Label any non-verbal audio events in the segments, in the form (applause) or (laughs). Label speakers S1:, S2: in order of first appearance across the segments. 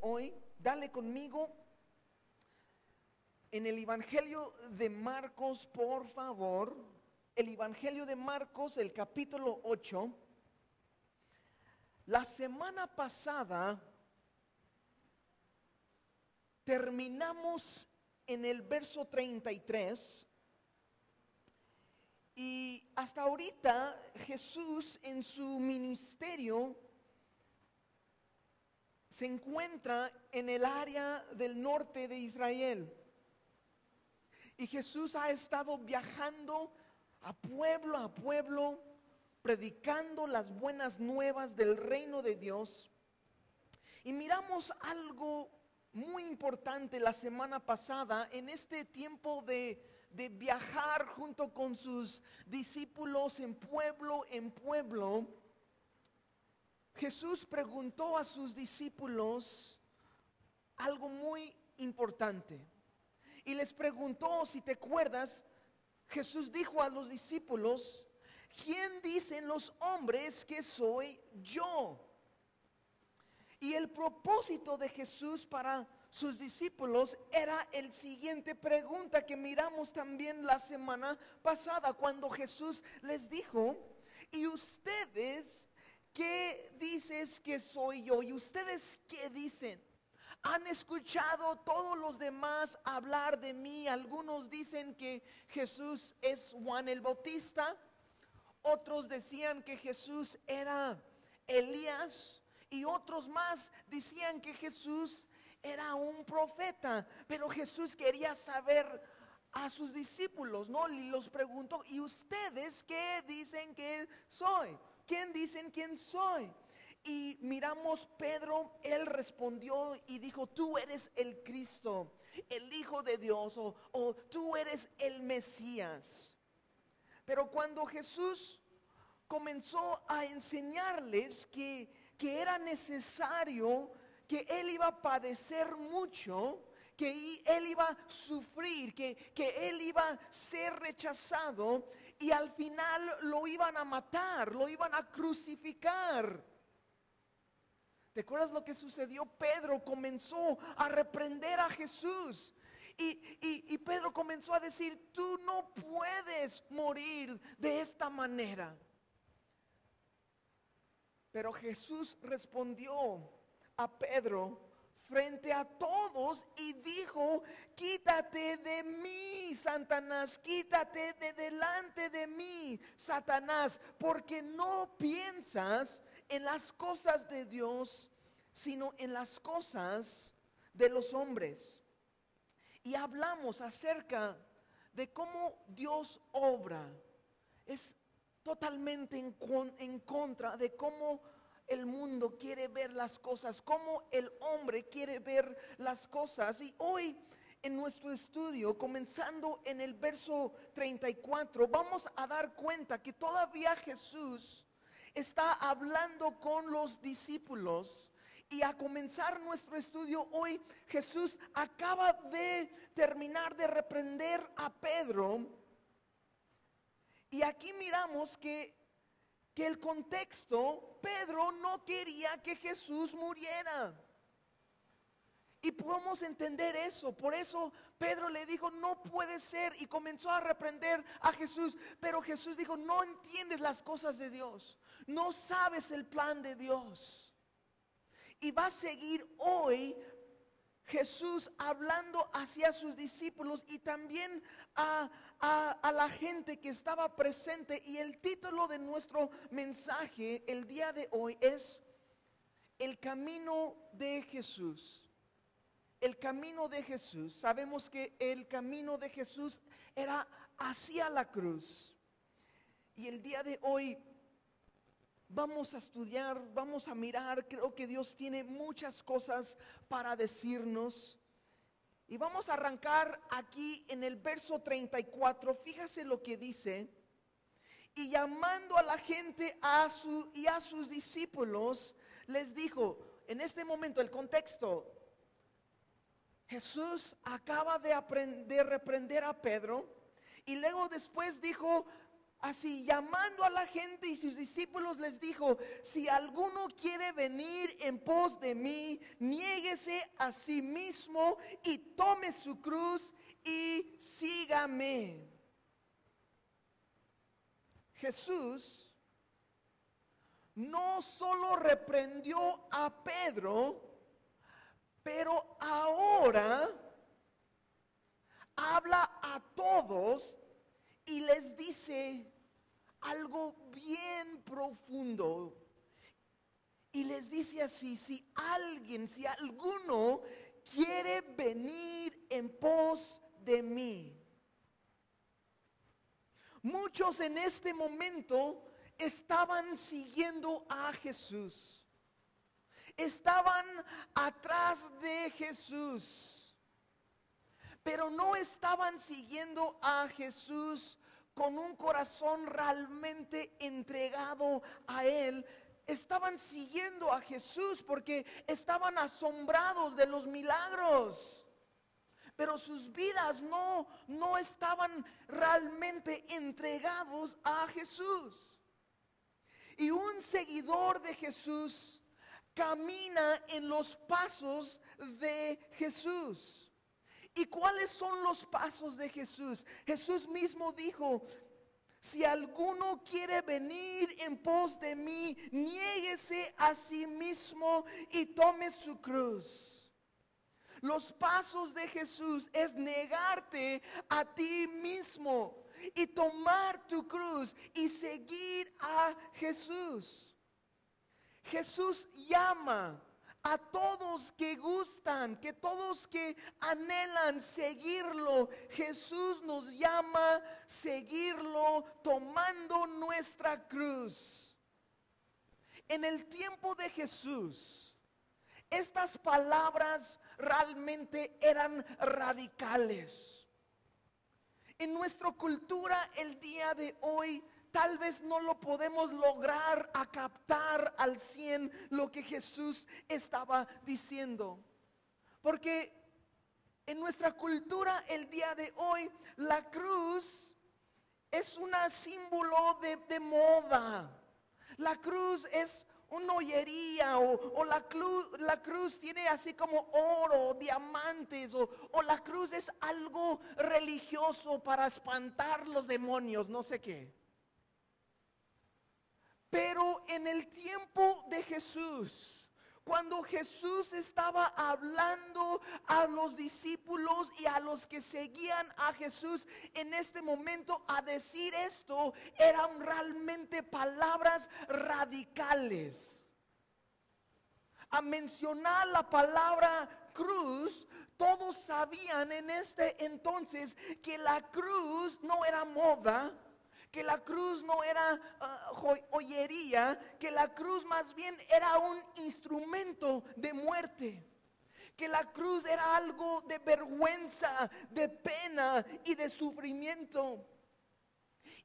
S1: hoy, dale conmigo en el Evangelio de Marcos, por favor. El Evangelio de Marcos, el capítulo 8. La semana pasada terminamos en el verso 33 y hasta ahorita Jesús en su ministerio se encuentra en el área del norte de Israel. Y Jesús ha estado viajando a pueblo a pueblo, predicando las buenas nuevas del reino de Dios. Y miramos algo muy importante la semana pasada en este tiempo de, de viajar junto con sus discípulos en pueblo en pueblo. Jesús preguntó a sus discípulos algo muy importante. Y les preguntó, si te acuerdas, Jesús dijo a los discípulos, ¿quién dicen los hombres que soy yo? Y el propósito de Jesús para sus discípulos era el siguiente pregunta que miramos también la semana pasada cuando Jesús les dijo, ¿y ustedes qué dices que soy yo? ¿Y ustedes qué dicen? Han escuchado todos los demás hablar de mí. Algunos dicen que Jesús es Juan el Bautista. Otros decían que Jesús era Elías. Y otros más decían que Jesús era un profeta. Pero Jesús quería saber a sus discípulos, ¿no? Y los preguntó, ¿y ustedes qué dicen que soy? ¿Quién dicen quién soy? Y miramos Pedro, él respondió y dijo, tú eres el Cristo, el Hijo de Dios, o, tú eres el Mesías. Pero cuando Jesús comenzó a enseñarles que, que era necesario, que él iba a padecer mucho, que él iba a sufrir, que, que él iba a ser rechazado y al final lo iban a matar, lo iban a crucificar. ¿Te acuerdas lo que sucedió? Pedro comenzó a reprender a Jesús. Y, Pedro comenzó a decir, tú no puedes morir de esta manera. Pero Jesús respondió a Pedro frente a todos y dijo, quítate de mí, Satanás, quítate de delante de mí, Satanás, porque no piensas en las cosas de Dios, sino en las cosas de los hombres. Y hablamos acerca de cómo Dios obra. Es totalmente en, en, contra de cómo el mundo quiere ver las cosas, cómo el hombre quiere ver las cosas. Y hoy en nuestro estudio, comenzando en el verso 34, vamos a dar cuenta que todavía Jesús está hablando con los discípulos. Y a comenzar nuestro estudio hoy, Jesús acaba de terminar de reprender a Pedro. Y aquí miramos que, que el contexto, Pedro no quería que Jesús muriera. Y podemos entender eso. Por eso Pedro le dijo, no puede ser. Y comenzó a reprender a Jesús. Pero Jesús dijo, no entiendes las cosas de Dios. No sabes el plan de Dios. Y va a seguir hoy Jesús hablando hacia sus discípulos y también a, a, la gente que estaba presente. Y el título de nuestro mensaje el día de hoy es El camino de Jesús el camino de Jesús, sabemos que el camino de Jesús era hacia la cruz. Y el día de hoy vamos a estudiar, vamos a mirar, creo que Dios tiene muchas cosas para decirnos. Y vamos a arrancar aquí en el verso 34, fíjase lo que dice. Y llamando a la gente a su, y a sus discípulos, les dijo, en este momento el contexto, Jesús acaba de, aprender, reprender a Pedro y luego después dijo así, llamando a la gente y sus discípulos les dijo, si alguno quiere venir en pos de mí, niéguese a sí mismo y tome su cruz y sígame. Jesús no solo reprendió a Pedro, pero ahora habla a todos y les dice algo bien profundo. Y les dice así, si alguien, si alguno quiere venir en pos de mí. Muchos en este momento estaban siguiendo a Jesús. Estaban atrás de Jesús. Pero no estaban siguiendo a Jesús con un corazón realmente entregado a Él. Estaban siguiendo a Jesús porque estaban asombrados de los milagros. Pero sus vidas no, no estaban realmente entregados a Jesús. Y un seguidor de Jesús camina en los pasos de Jesús. ¿Y cuáles son los pasos de Jesús? Jesús mismo dijo, si alguno quiere venir en pos de mí, niéguese a sí mismo y tome su cruz. Los pasos de Jesús es negarte a ti mismo y tomar tu cruz y seguir a Jesús. Jesús llama a todos que gustan, que todos que anhelan seguirlo. Jesús nos llama seguirlo tomando nuestra cruz. En el tiempo de Jesús, estas palabras realmente eran radicales. En nuestra cultura el día de hoy tal vez no lo podemos lograr a captar al 100 lo que Jesús estaba diciendo. Porque en nuestra cultura el día de hoy la cruz es un símbolo de, moda. La cruz es una hoyería o, la, cruz, la, cruz, tiene así como oro, diamantes o la cruz es algo religioso para espantar los demonios, no sé qué. Pero en el tiempo de Jesús, cuando Jesús estaba hablando a los discípulos y a los que seguían a Jesús en este momento a decir esto, eran realmente palabras radicales. A mencionar la palabra cruz, todos sabían en este entonces que la cruz no era moda, que la cruz no era ah, joyería, que la cruz más bien era un instrumento de muerte. Que la cruz era algo de vergüenza, de pena y de sufrimiento.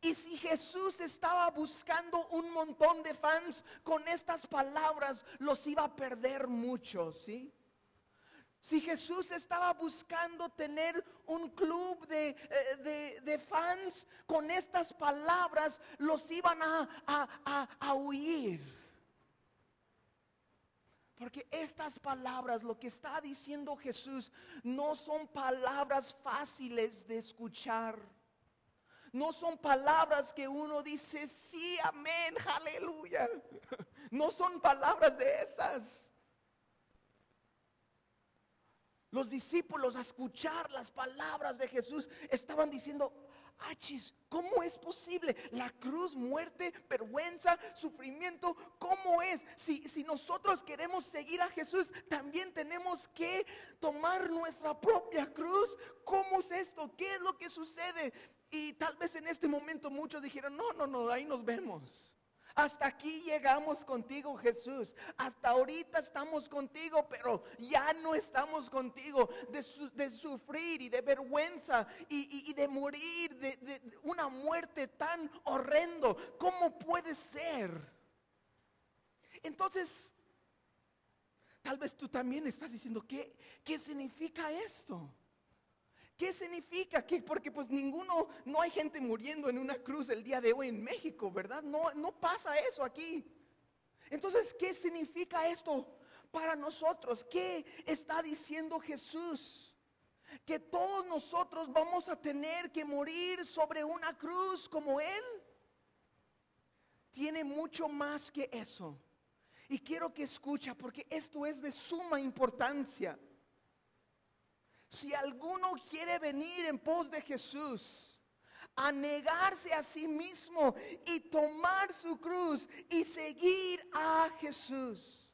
S1: Y si Jesús estaba buscando un montón de fans con estas palabras, los iba a perder mucho, ¿sí? Si Jesús estaba buscando tener un club de, eh, fans con estas palabras, los iban a, a huir. Porque estas palabras, lo que está diciendo Jesús, no son palabras fáciles de escuchar. No son palabras que uno dice, sí, amén, aleluya. (laughs) No son palabras de esas. Los discípulos a escuchar las palabras de Jesús estaban diciendo, Achis, ¿cómo es posible? La cruz, muerte, vergüenza, sufrimiento, ¿cómo es? Si, si nosotros queremos seguir a Jesús, también tenemos que tomar nuestra propia cruz. ¿Cómo es esto? ¿Qué es lo que sucede? Y tal vez en este momento muchos dijeron, no, no, no, ahí nos vemos. Hasta aquí llegamos contigo, Jesús. Hasta ahorita estamos contigo, pero ya no estamos contigo. De, sufrir y de vergüenza y, de morir, de, de, una muerte tan horrendo. ¿Cómo puede ser? Entonces, tal vez tú también estás diciendo, ¿qué, qué significa esto? ¿Qué significa? que Porque pues ninguno, no hay gente muriendo en una cruz el día de hoy en México, ¿verdad? No, no pasa eso aquí. Entonces, ¿qué significa esto? para nosotros. ¿Qué está diciendo Jesús? Que todos nosotros vamos a tener que morir sobre una cruz como Él. Tiene mucho más que eso. Y quiero que escucha porque esto es de suma importancia. Si alguno quiere venir en pos de Jesús, a negarse a sí mismo y tomar su cruz y seguir a Jesús.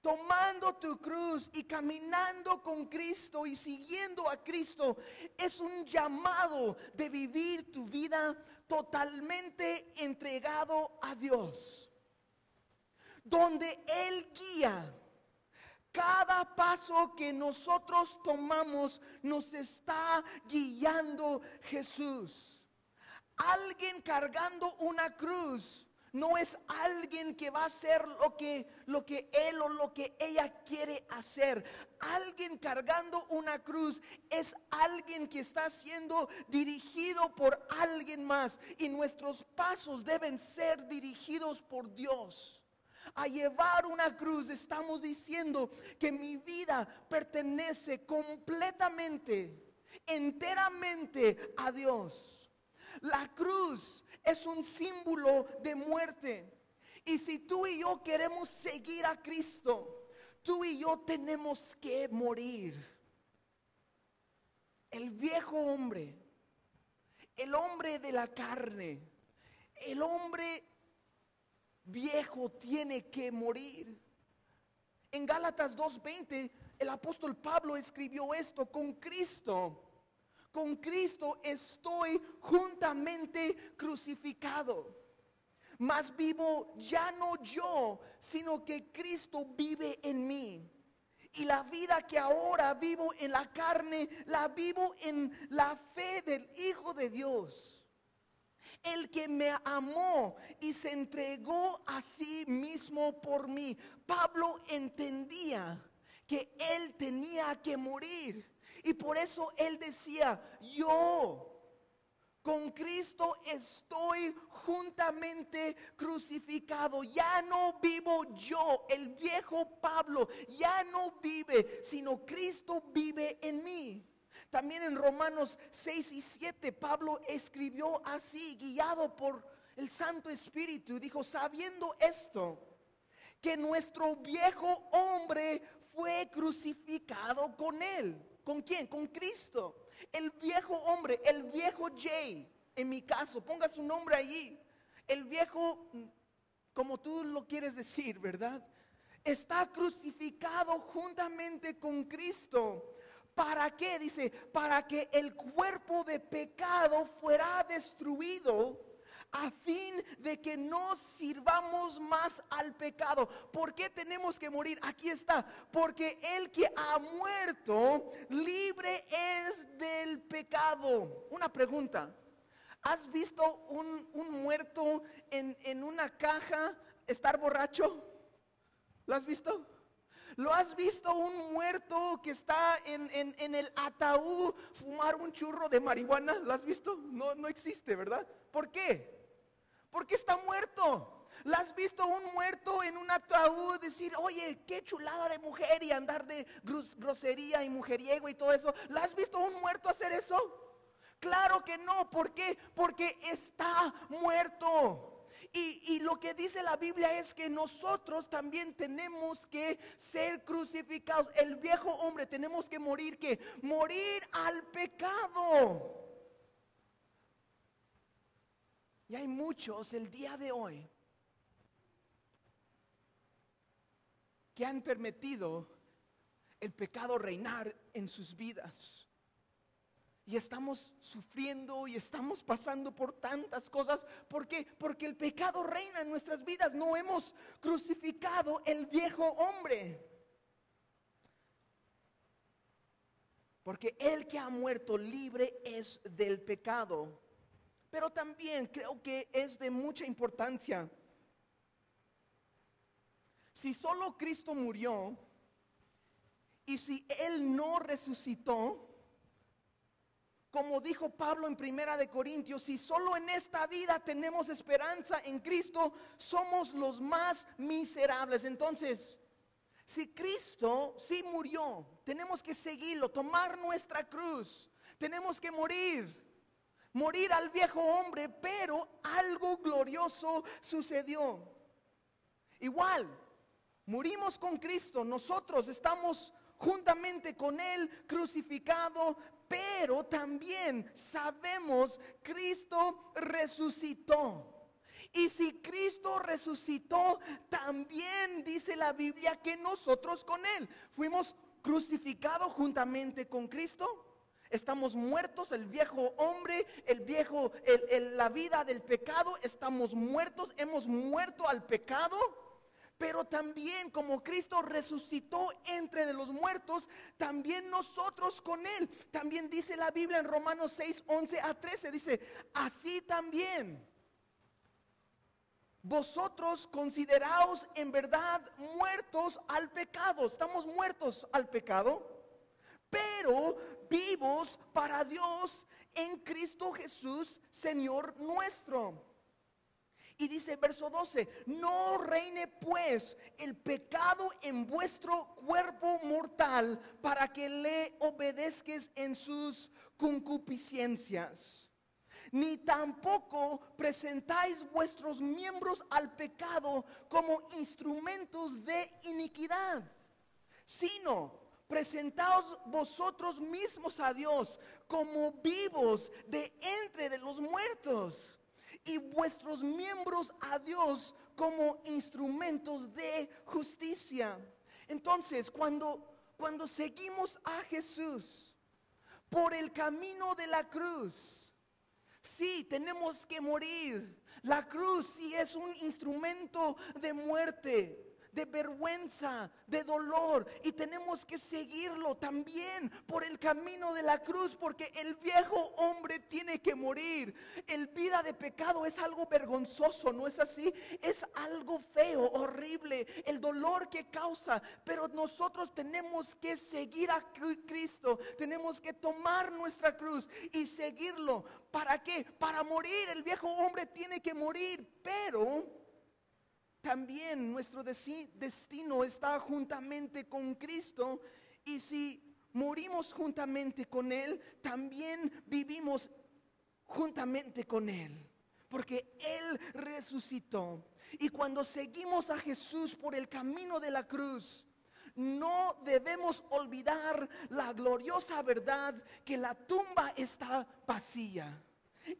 S1: Tomando tu cruz y caminando con Cristo y siguiendo a Cristo es un llamado de vivir tu vida totalmente entregado a Dios. Donde Él guía cada paso que nosotros tomamos nos está guiando Jesús. Alguien cargando una cruz no es alguien que va a hacer lo que, lo que él o lo que ella quiere hacer. Alguien cargando una cruz es alguien que está siendo dirigido por alguien más. Y nuestros pasos deben ser dirigidos por Dios a llevar una cruz, estamos diciendo que mi vida pertenece completamente, enteramente a Dios. La cruz es un símbolo de muerte. Y si tú y yo queremos seguir a Cristo, tú y yo tenemos que morir. El viejo hombre, el hombre de la carne, el hombre viejo tiene que morir. En Gálatas 2.20 el apóstol Pablo escribió esto, con Cristo, con Cristo estoy juntamente crucificado. Mas vivo ya no yo, sino que Cristo vive en mí. Y la vida que ahora vivo en la carne, la vivo en la fe del Hijo de Dios el que me amó y se entregó a sí mismo por mí. Pablo entendía que él tenía que morir. Y por eso él decía, yo con Cristo estoy juntamente crucificado. Ya no vivo yo, el viejo Pablo, ya no vive, sino Cristo vive en mí. También en Romanos 6 y 7 Pablo escribió así, guiado por el Santo Espíritu, dijo, sabiendo esto, que nuestro viejo hombre fue crucificado con él. ¿Con quién? Con Cristo. El viejo hombre, el viejo Jay, en mi caso, ponga su nombre allí. El viejo, como tú lo quieres decir, ¿verdad? Está crucificado juntamente con Cristo ¿Para qué? Dice, para que el cuerpo de pecado fuera destruido a fin de que no sirvamos más al pecado. ¿Por qué tenemos que morir? Aquí está. Porque el que ha muerto libre es del pecado. Una pregunta. ¿Has visto un, muerto en, en una caja estar borracho? ¿Lo has visto? ¿Lo has visto un muerto que está en, el ataúd fumar un churro de marihuana? ¿Lo has visto? No, no existe, ¿verdad? ¿Por qué? Porque está muerto. ¿Lo has visto un muerto en un ataúd decir, oye, qué chulada de mujer y andar de grosería y mujeriego y todo eso? ¿Lo has visto un muerto hacer eso? Claro que no. ¿Por qué? Porque está muerto. Y, lo que dice la Biblia es que nosotros también tenemos que ser crucificados. El viejo hombre tenemos que morir, que morir al pecado. Y hay muchos el día de hoy que han permitido el pecado reinar en sus vidas y estamos sufriendo y estamos pasando por tantas cosas. ¿Por qué? Porque el pecado reina en nuestras vidas. No hemos crucificado el viejo hombre. Porque el que ha muerto libre es del pecado. Pero también creo que es de mucha importancia. Si solo Cristo murió y si Él no resucitó, como dijo Pablo en Primera de Corintios, si solo en esta vida tenemos esperanza en Cristo, somos los más miserables. Entonces, Si Cristo sí murió, tenemos que seguirlo, tomar nuestra cruz, tenemos que morir, morir al viejo hombre, pero algo glorioso sucedió. Igual, murimos con Cristo, nosotros estamos juntamente con Él crucificado, pero también sabemos Cristo resucitó. Y si Cristo resucitó, también dice la Biblia que nosotros con Él fuimos crucificados juntamente con Cristo. Estamos muertos, el viejo hombre, el viejo, la vida del pecado, estamos muertos, hemos muerto al pecado. Pero también como Cristo resucitó entre los muertos, también nosotros con Él. También dice la Biblia en Romanos 6, 11 a 13, dice, así también vosotros consideraos en verdad muertos al pecado. Estamos muertos al pecado, pero vivos para Dios en Cristo Jesús, Señor nuestro. Y dice verso 12, no reine pues el pecado en vuestro cuerpo mortal para que le obedezques en sus concupiscencias. Ni tampoco presentáis vuestros miembros al pecado como instrumentos de iniquidad, sino presentaos vosotros mismos a Dios como vivos de entre de los muertos y vuestros miembros a Dios como instrumentos de justicia. Entonces, cuando cuando seguimos a Jesús por el camino de la cruz, Sí, tenemos que morir. La cruz sí es un instrumento de muerte de vergüenza, de dolor. Y tenemos que seguirlo también por el camino de la cruz, porque el viejo hombre tiene que morir. El vida de pecado es algo vergonzoso, ¿no es así? Es algo feo, horrible, el dolor que causa. Pero nosotros tenemos que seguir a Cristo, tenemos que tomar nuestra cruz y seguirlo. ¿Para qué? Para morir. El viejo hombre tiene que morir, pero también nuestro destino está juntamente con Cristo y si morimos juntamente con Él, también vivimos juntamente con Él, porque Él resucitó. Y cuando seguimos a Jesús por el camino de la cruz, no debemos olvidar la gloriosa verdad que la tumba está vacía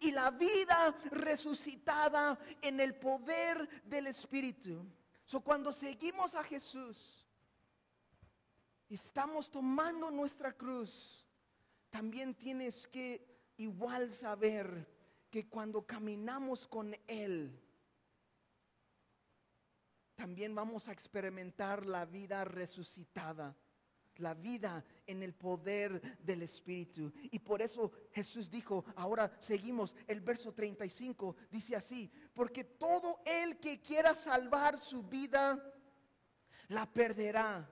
S1: y la vida resucitada en el poder del Espíritu. So, cuando seguimos a Jesús, estamos tomando nuestra cruz, también tienes que igual saber que cuando caminamos con Él, también vamos a experimentar la vida resucitada la vida en el poder del Espíritu. Y por eso Jesús dijo, ahora seguimos el verso 35, dice así, porque todo el que quiera salvar su vida, la perderá.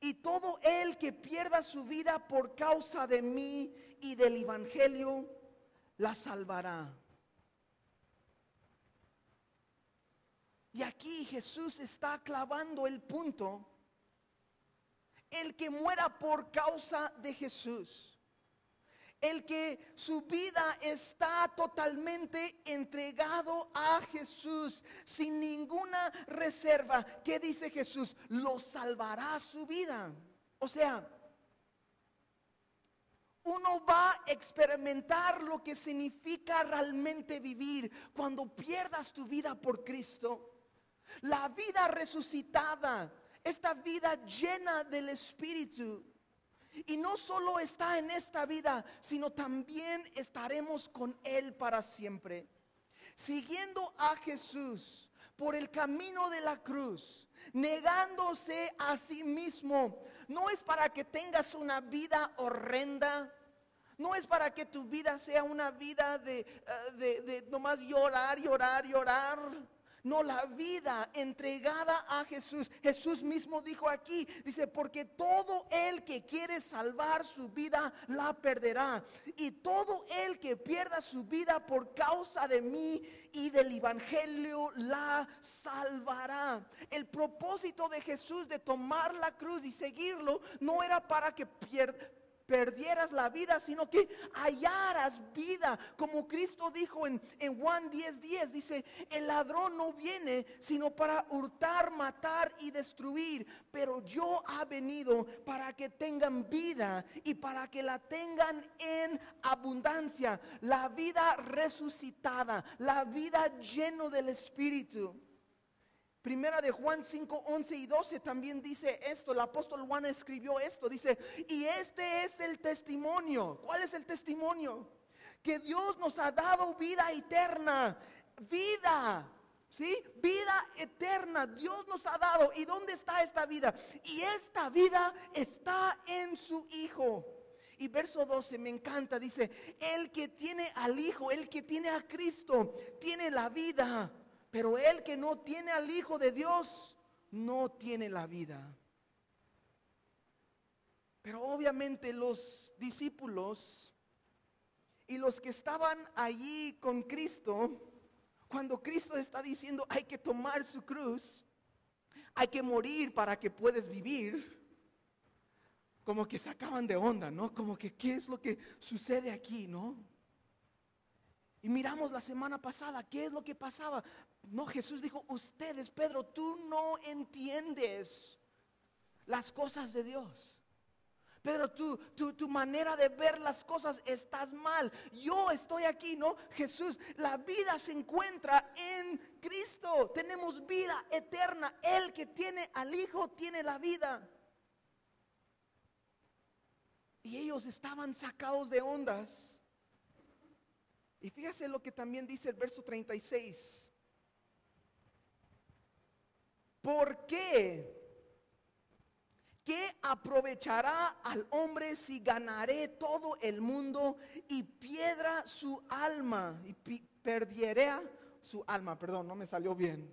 S1: Y todo el que pierda su vida por causa de mí y del Evangelio, la salvará. Y aquí Jesús está clavando el punto el que muera por causa de Jesús. El que su vida está totalmente entregado a Jesús sin ninguna reserva. ¿Qué dice Jesús? Lo salvará su vida. O sea, uno va a experimentar lo que significa realmente vivir cuando pierdas tu vida por Cristo. La vida resucitada esta vida llena del Espíritu. Y no solo está en esta vida, sino también estaremos con Él para siempre. Siguiendo a Jesús por el camino de la cruz, negándose a sí mismo, no es para que tengas una vida horrenda, no es para que tu vida sea una vida de, uh, de, de nomás llorar, llorar, llorar No, la vida entregada a Jesús. Jesús mismo dijo aquí, dice, porque todo el que quiere salvar su vida la perderá. Y todo el que pierda su vida por causa de mí y del Evangelio la salvará. El propósito de Jesús de tomar la cruz y seguirlo no era para que pierda perdieras la vida, sino que hallaras vida. Como Cristo dijo en, Juan 10:10, 10, dice, el ladrón no viene sino para hurtar, matar y destruir, pero yo ha venido para que tengan vida y para que la tengan en abundancia, la vida resucitada, la vida lleno del Espíritu. Primera de Juan 5, 11 y 12 también dice esto, el apóstol Juan escribió esto, dice, y este es el testimonio. ¿Cuál es el testimonio? Que Dios nos ha dado vida eterna, vida, ¿sí? Vida eterna, Dios nos ha dado. ¿Y dónde está esta vida? Y esta vida está en su Hijo. Y verso 12 me encanta, dice, el que tiene al Hijo, el que tiene a Cristo, tiene la vida. Pero el que no tiene al Hijo de Dios, no tiene la vida. Pero obviamente los discípulos y los que estaban allí con Cristo, cuando Cristo está diciendo hay que tomar su cruz, hay que morir para que puedas vivir, como que se acaban de onda, ¿no? Como que qué es lo que sucede aquí, ¿no? Y miramos la semana pasada, ¿qué es lo que pasaba? No, Jesús dijo, ustedes, Pedro, tú no entiendes las cosas de Dios. Pedro, tú, tu manera de ver las cosas estás mal. Yo estoy aquí, ¿no? Jesús, la vida se encuentra en Cristo. Tenemos vida eterna. El que tiene al Hijo tiene la vida. Y ellos estaban sacados de ondas. Y fíjese lo que también dice el verso 36. ¿Por qué? ¿Qué aprovechará al hombre si ganaré todo el mundo y piedra su alma? Y perdiera su alma, perdón, no me salió bien.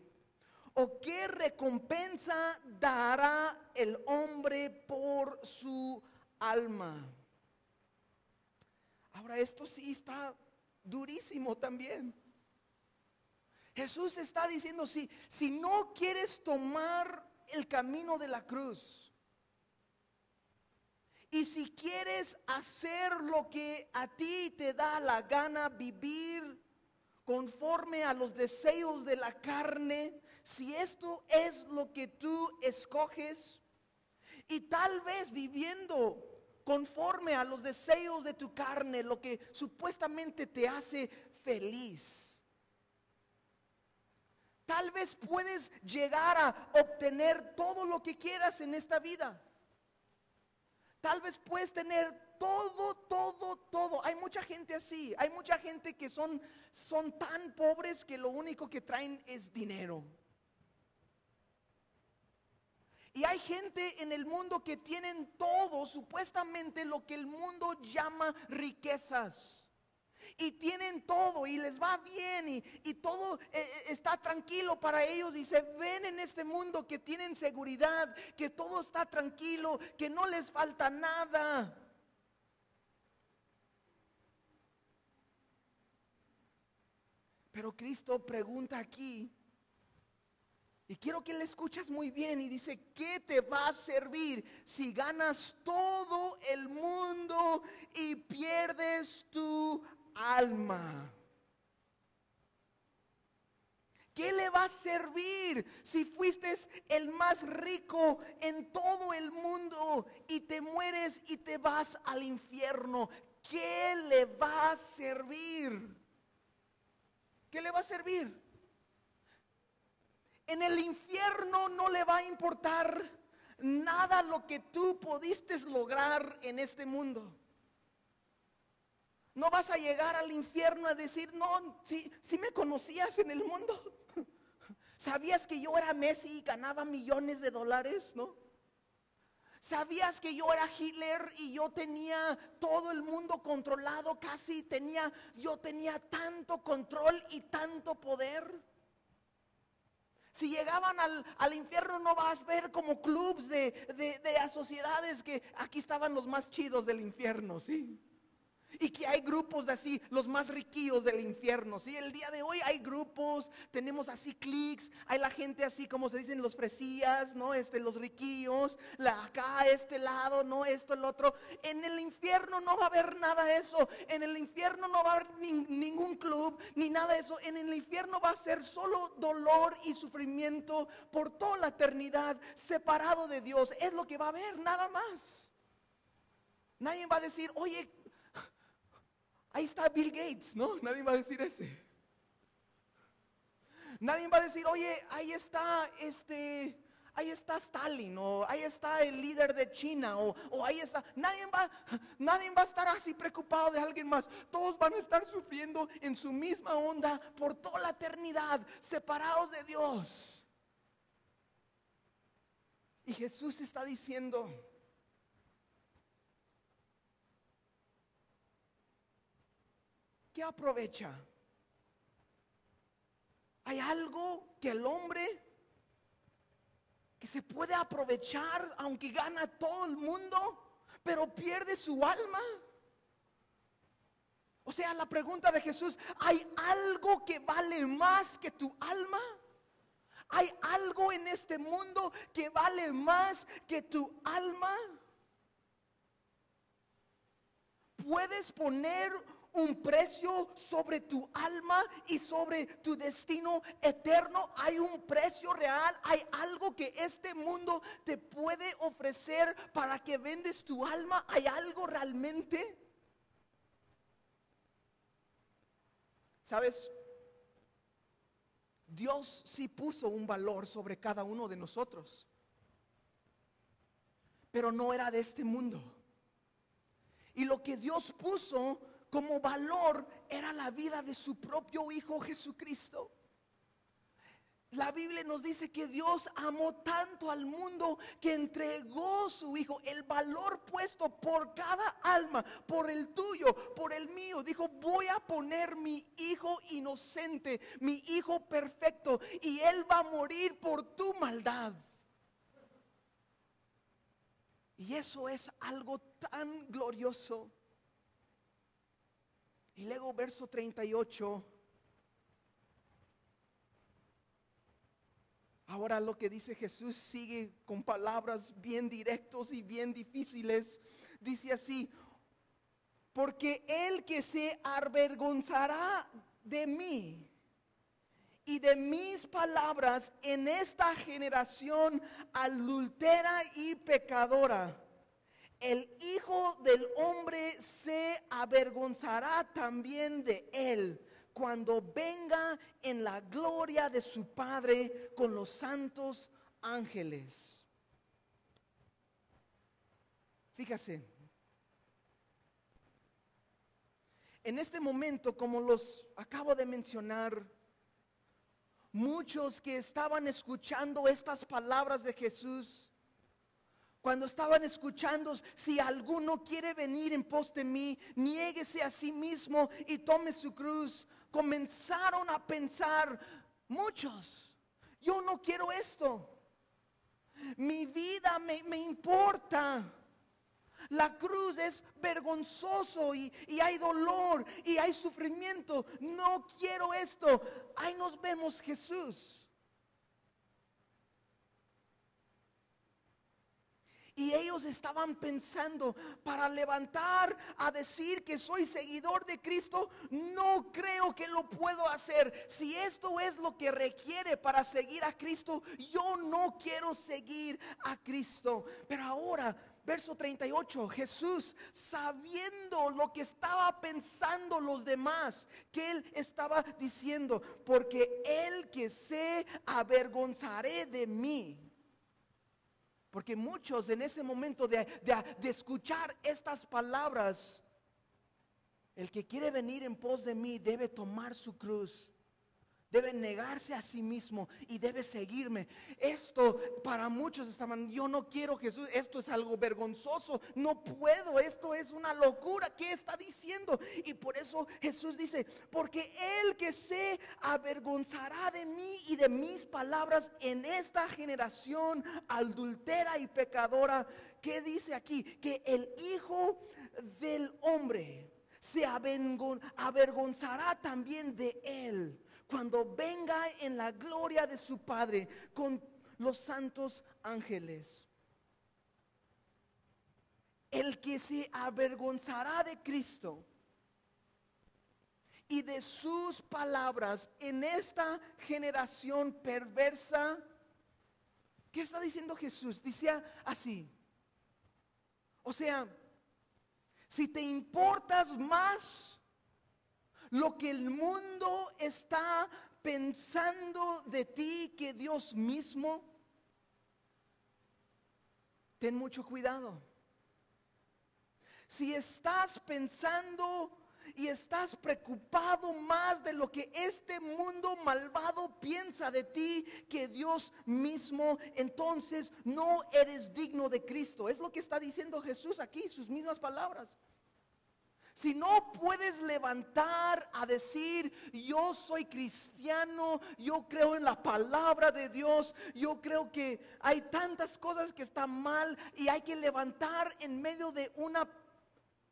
S1: ¿O qué recompensa dará el hombre por su alma? Ahora, esto sí está durísimo también. Jesús está diciendo, si, si no quieres tomar el camino de la cruz, y si quieres hacer lo que a ti te da la gana, vivir conforme a los deseos de la carne, si esto es lo que tú escoges, y tal vez viviendo conforme a los deseos de tu carne, lo que supuestamente te hace feliz Tal vez puedes llegar a obtener todo lo que quieras en esta vida. Tal vez puedes tener todo, todo, todo. Hay mucha gente así. Hay mucha gente que son, son tan pobres que lo único que traen es dinero. Y hay gente en el mundo que tienen todo, supuestamente lo que el mundo llama riquezas y tienen todo y les va bien y, todo eh, eh, está tranquilo para ellos y se ven en este mundo que tienen seguridad, que todo está tranquilo, que no les falta nada. Pero Cristo pregunta aquí, y quiero que le escuches muy bien y dice, ¿qué te va a servir si ganas todo el mundo y pierdes tu alma. ¿Qué le va a servir si fuiste el más rico en todo el mundo y te mueres y te vas al infierno? ¿Qué le va a servir? ¿Qué le va a servir? En el infierno no le va a importar nada lo que tú pudiste lograr en este mundo. No vas a llegar al infierno a decir, no, si, me conocías en el mundo. (laughs) ¿Sabías que yo era Messi y ganaba millones de dólares? ¿No? ¿Sabías que yo era Hitler y yo tenía todo el mundo controlado casi? Tenía, yo tenía tanto control y tanto poder. Si llegaban al, al infierno no vas a ver como clubs de, de, de sociedades que aquí estaban los más chidos del infierno, ¿sí? Y que hay grupos así, los más riquillos del infierno. ¿sí? El día de hoy hay grupos, tenemos así clics, hay la gente así como se dicen los fresías, ¿no? Este, los riquillos, la acá, este lado, no esto, el otro. En el infierno no va a haber nada de eso. En el infierno no va a haber ningún club, ni nada de eso. En el infierno va a ser solo dolor y sufrimiento por toda la eternidad, separado de Dios. Es lo que va a haber, nada más. Nadie va a decir, oye, Ahí está Bill Gates, ¿no? Nadie va a decir ese. Nadie va a decir, oye, ahí está este, ahí está Stalin, o ahí está el líder de China, o, o, ahí está. Nadie va, nadie va a estar así preocupado de alguien más. Todos van a estar sufriendo en su misma onda por toda la eternidad, separados de Dios. Y Jesús está diciendo, ¿qué aprovecha? ¿Hay algo que el hombre que se puede aprovechar aunque gana todo el mundo, pero pierde su alma? O sea, la pregunta de Jesús, ¿hay algo que vale más que tu alma? ¿Hay algo en este mundo que vale más que tu alma? ¿Puedes poner un precio sobre tu alma y sobre tu destino eterno. Hay un precio real, hay algo que este mundo te puede ofrecer para que vendes tu alma. ¿Hay algo realmente? ¿Sabes? Dios sí puso un valor sobre cada uno de nosotros, pero no era de este mundo. Y lo que Dios puso como valor era la vida de su propio Hijo Jesucristo. La Biblia nos dice que Dios amó tanto al mundo que entregó su Hijo, el valor puesto por cada alma, por el tuyo, por el mío. Dijo, voy a poner mi Hijo inocente, mi Hijo perfecto, y Él va a morir por tu maldad. Y eso es algo tan glorioso. Y luego verso 38. Ahora lo que dice Jesús sigue con palabras bien directos y bien difíciles. Dice así, porque el que se avergonzará de mí y de mis palabras en esta generación adultera y pecadora el Hijo del Hombre se avergonzará también de él cuando venga en la gloria de su Padre con los santos ángeles. Fíjase, en este momento, como los acabo de mencionar, muchos que estaban escuchando estas palabras de Jesús, cuando estaban escuchando, si alguno quiere venir en pos de mí, niéguese a sí mismo y tome su cruz. Comenzaron a pensar muchos, yo no quiero esto. Mi vida me, me importa. La cruz es vergonzoso y, y, hay dolor y hay sufrimiento. No quiero esto. Ahí nos vemos Jesús. Y ellos estaban pensando, para levantar a decir que soy seguidor de Cristo, no creo que lo puedo hacer. Si esto es lo que requiere para seguir a Cristo, yo no quiero seguir a Cristo. Pero ahora verso 38, Jesús, sabiendo lo que estaba pensando los demás, que él estaba diciendo, porque el que se avergonzaré de mí. Porque muchos en ese momento de, escuchar estas palabras, el que quiere venir en pos de mí debe tomar su cruz Debe negarse a sí mismo y debe seguirme. Esto para muchos estaban, yo no quiero Jesús, esto es algo vergonzoso, no puedo, esto es una locura. ¿Qué está diciendo? Y por eso Jesús dice, porque el que se avergonzará de mí y de mis palabras en esta generación adultera y pecadora, ¿qué dice aquí? Que el Hijo del Hombre se avergonzará también de él cuando venga en la gloria de su Padre con los santos ángeles. El que se avergonzará de Cristo y de sus palabras en esta generación perversa. ¿Qué está diciendo Jesús? Dice así. O sea, si te importas más lo que el mundo está pensando de ti que Dios mismo, ten mucho cuidado. Si estás pensando y estás preocupado más de lo que este mundo malvado piensa de ti que Dios mismo, entonces no eres digno de Cristo. Es lo que está diciendo Jesús aquí, sus mismas palabras. Si no puedes levantar a decir, yo soy cristiano, yo creo en la palabra de Dios, yo creo que hay tantas cosas que están mal y hay que levantar en medio de una,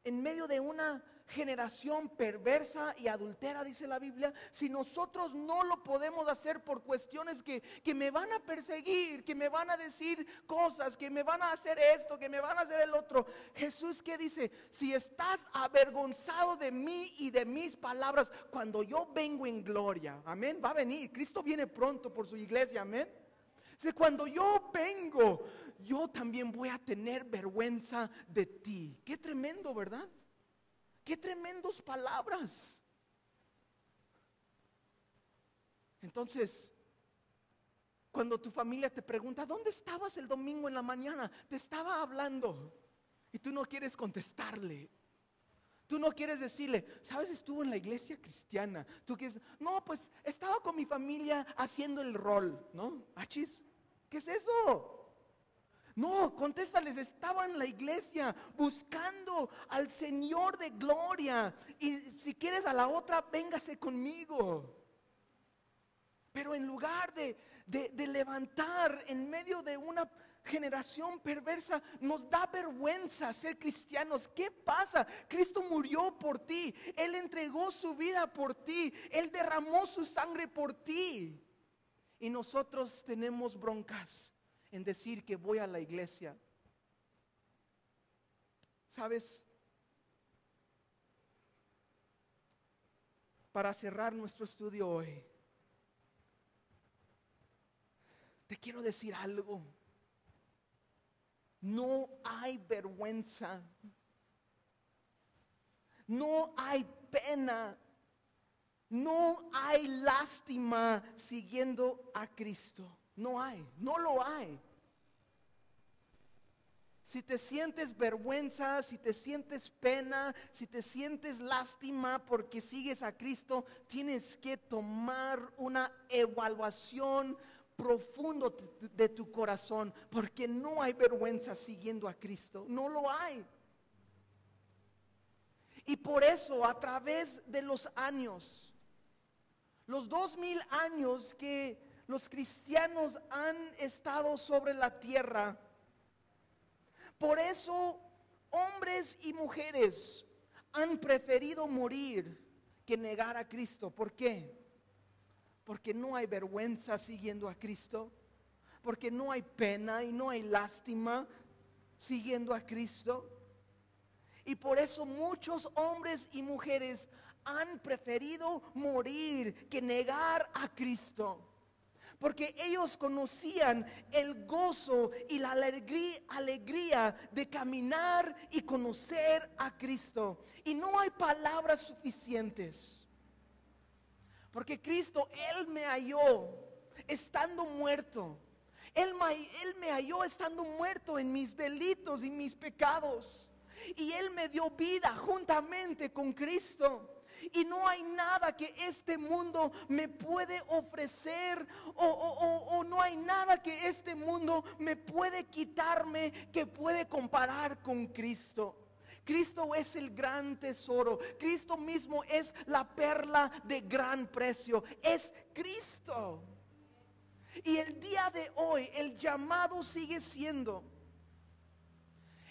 S1: en medio de una generación perversa y adultera, dice la Biblia, si nosotros no lo podemos hacer por cuestiones que, que, me van a perseguir, que me van a decir cosas, que me van a hacer esto, que me van a hacer el otro. Jesús que dice, si estás avergonzado de mí y de mis palabras, cuando yo vengo en gloria, amén, va a venir, Cristo viene pronto por su iglesia, amén. Si cuando yo vengo, yo también voy a tener vergüenza de ti. Qué tremendo, ¿verdad? Qué tremendos palabras. Entonces, cuando tu familia te pregunta, ¿dónde estabas el domingo en la mañana? Te estaba hablando y tú no quieres contestarle. Tú no quieres decirle, ¿sabes? Estuvo en la iglesia cristiana. Tú quieres, no, pues estaba con mi familia haciendo el rol, ¿no? ¿Achis? ¿Qué es eso? No, contéstales, estaba en la iglesia buscando al Señor de gloria. Y si quieres a la otra, véngase conmigo. Pero en lugar de, de, levantar en medio de una generación perversa, nos da vergüenza ser cristianos. ¿Qué pasa? Cristo murió por ti. Él entregó su vida por ti. Él derramó su sangre por ti. Y nosotros tenemos broncas en decir que voy a la iglesia. ¿Sabes? Para cerrar nuestro estudio hoy, te quiero decir algo. No hay vergüenza. No hay pena. No hay lástima siguiendo a Cristo. No hay, no lo hay. Si te sientes vergüenza, si te sientes pena, si te sientes lástima porque sigues a Cristo, tienes que tomar una evaluación profundo de tu corazón, porque no hay vergüenza siguiendo a Cristo, no lo hay. Y por eso a través de los años, los dos mil años que los cristianos han estado sobre la tierra. Por eso hombres y mujeres han preferido morir que negar a Cristo. ¿Por qué? Porque no hay vergüenza siguiendo a Cristo. Porque no hay pena y no hay lástima siguiendo a Cristo. Y por eso muchos hombres y mujeres han preferido morir que negar a Cristo porque ellos conocían el gozo y la alegría, de caminar y conocer a Cristo. Y no hay palabras suficientes. Porque Cristo, Él me halló estando muerto. Él él me halló estando muerto en mis delitos y mis pecados. Y Él me dio vida juntamente con Cristo. Y no hay nada que este mundo me puede ofrecer o, o- o- o no hay nada que este mundo me puede quitarme que puede comparar con Cristo. Cristo es el gran tesoro. Cristo mismo es la perla de gran precio. Es Cristo. Y el día de hoy el llamado sigue siendo.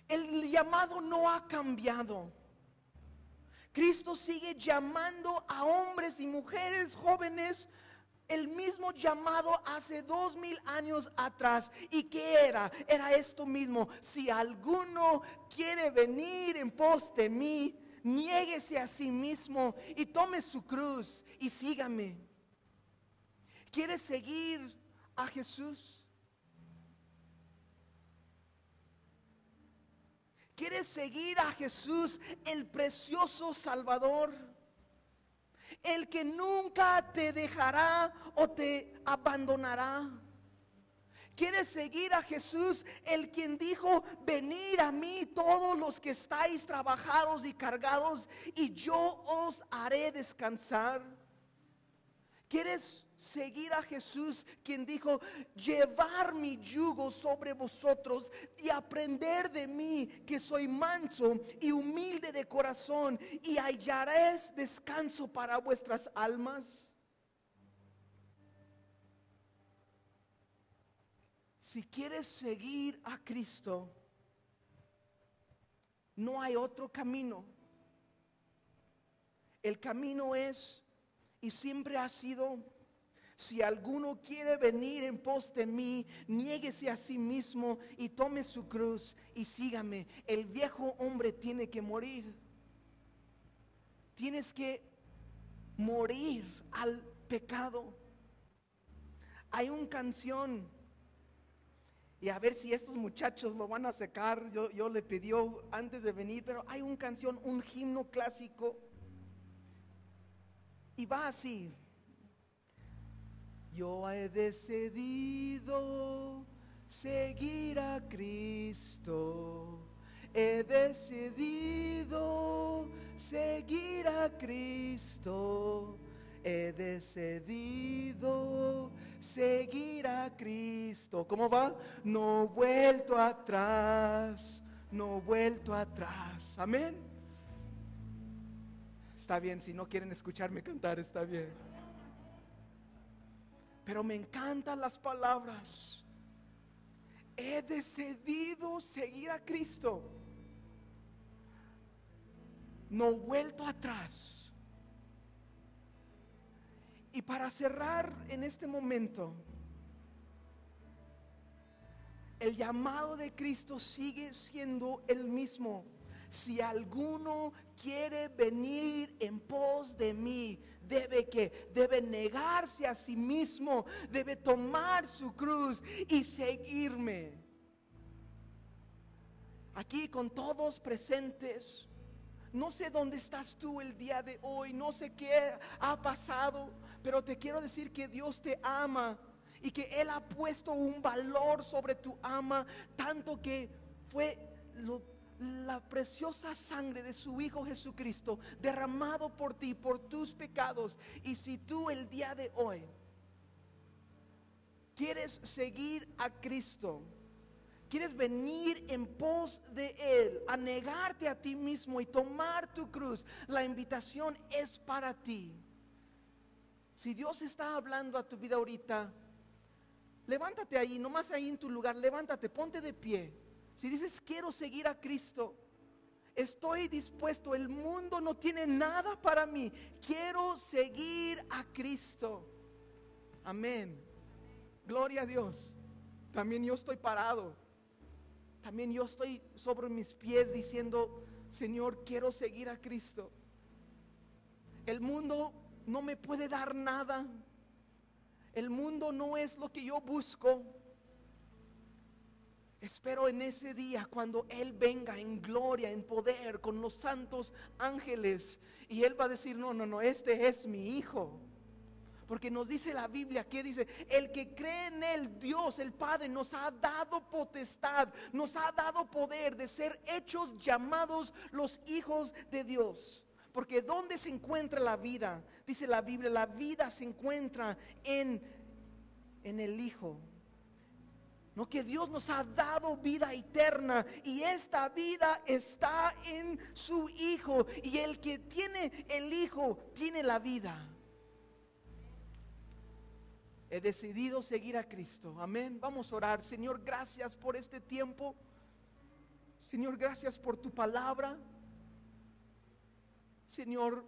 S1: El llamado no ha cambiado. Cristo sigue llamando a hombres y mujeres jóvenes el mismo llamado hace dos mil años atrás. ¿Y qué era? Era esto mismo. Si alguno quiere venir en pos de mí, niéguese a sí mismo y tome su cruz y sígame. ¿Quieres seguir a Jesús? ¿Quieres seguir a Jesús, el precioso Salvador? El que nunca te dejará o te abandonará. ¿Quieres seguir a Jesús, el quien dijo, venid a mí todos los que estáis trabajados y cargados, y yo os haré descansar? ¿Quieres seguir a Jesús, quien dijo, llevar mi yugo sobre vosotros y aprender de mí, que soy manso y humilde de corazón, y hallaréis descanso para vuestras almas? Si quieres seguir a Cristo, no hay otro camino. El camino es y siempre ha sido, si alguno quiere venir en pos de mí, niéguese a sí mismo y tome su cruz y sígame. El viejo hombre tiene que morir. Tienes que morir al pecado. Hay una canción y a ver si estos muchachos lo van a sacar. Yo, yo le pidió antes de venir, pero hay una canción, un himno clásico. Y va así. Yo he decidido seguir a Cristo. He decidido seguir a Cristo. He decidido seguir a Cristo. ¿Cómo va? No vuelto atrás. No vuelto atrás. Amén. Está bien, si no quieren escucharme cantar, está bien. Pero me encantan las palabras. He decidido seguir a Cristo. No he vuelto atrás. Y para cerrar en este momento, el llamado de Cristo sigue siendo el mismo. Si alguno quiere venir en pos de mí, debe que debe negarse a sí mismo, debe tomar su cruz y seguirme. Aquí con todos presentes, no sé dónde estás tú el día de hoy, no sé qué ha pasado, pero te quiero decir que Dios te ama y que Él ha puesto un valor sobre tu ama, tanto que fue lo la preciosa sangre de su Hijo Jesucristo derramado por ti, por tus pecados. Y si tú el día de hoy quieres seguir a Cristo, quieres venir en pos de Él, a negarte a ti mismo y tomar tu cruz, la invitación es para ti. Si Dios está hablando a tu vida ahorita, levántate ahí, nomás ahí en tu lugar, levántate, ponte de pie. Si dices, quiero seguir a Cristo, estoy dispuesto, el mundo no tiene nada para mí, quiero seguir a Cristo. Amén. Gloria a Dios. También yo estoy parado. También yo estoy sobre mis pies diciendo, Señor, quiero seguir a Cristo. El mundo no me puede dar nada. El mundo no es lo que yo busco. Espero en ese día cuando Él venga en gloria, en poder, con los santos ángeles. Y Él va a decir, no, no, no, este es mi Hijo. Porque nos dice la Biblia que dice, el que cree en Él, Dios, el Padre, nos ha dado potestad, nos ha dado poder de ser hechos llamados los hijos de Dios. Porque ¿dónde se encuentra la vida? Dice la Biblia, la vida se encuentra en, en el Hijo. No que Dios nos ha dado vida eterna y esta vida está en su Hijo. Y el que tiene el Hijo tiene la vida. He decidido seguir a Cristo. Amén. Vamos a orar. Señor, gracias por este tiempo. Señor, gracias por tu palabra. Señor,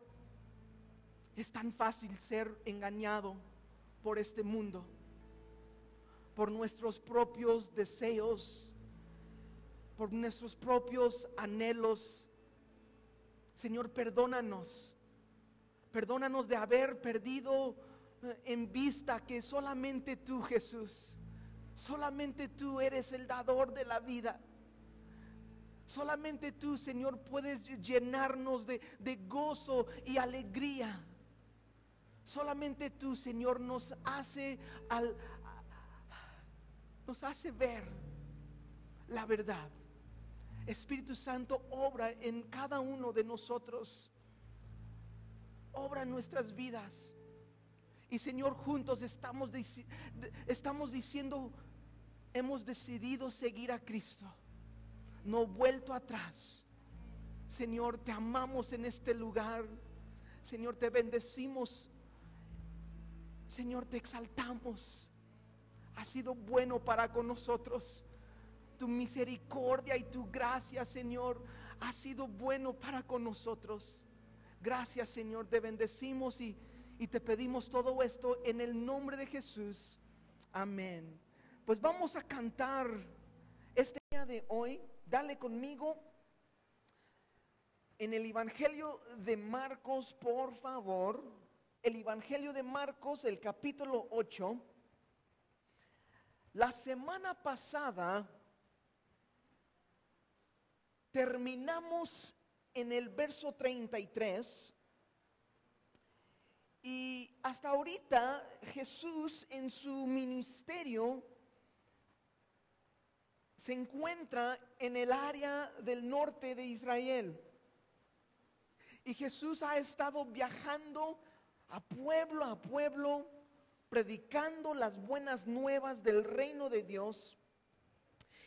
S1: es tan fácil ser engañado por este mundo, por nuestros propios deseos, por nuestros propios anhelos. Señor, perdónanos. Perdónanos de haber perdido eh, en vista que solamente tú, Jesús, solamente tú eres el dador de la vida. Solamente tú, Señor, puedes llenarnos de, gozo y alegría. Solamente tú, Señor, nos hace al, nos hace ver la verdad. Espíritu Santo obra en cada uno de nosotros. Obra en nuestras vidas. Y Señor, juntos estamos, estamos diciendo, hemos decidido seguir a Cristo no vuelto atrás. Señor, te amamos en este lugar. Señor, te bendecimos. Señor, te exaltamos. Ha sido bueno para con nosotros. Tu misericordia y tu gracia, Señor, ha sido bueno para con nosotros. Gracias, Señor, te bendecimos y, y te pedimos todo esto en el nombre de Jesús. Amén. Pues vamos a cantar este día de hoy dale conmigo en el Evangelio de Marcos, por favor. El Evangelio de Marcos, el capítulo 8. La semana pasada terminamos en el verso 33 y hasta ahorita Jesús en su ministerio se encuentra en el área del norte de Israel. Y Jesús ha estado viajando a pueblo a pueblo, predicando las buenas nuevas del reino de Dios.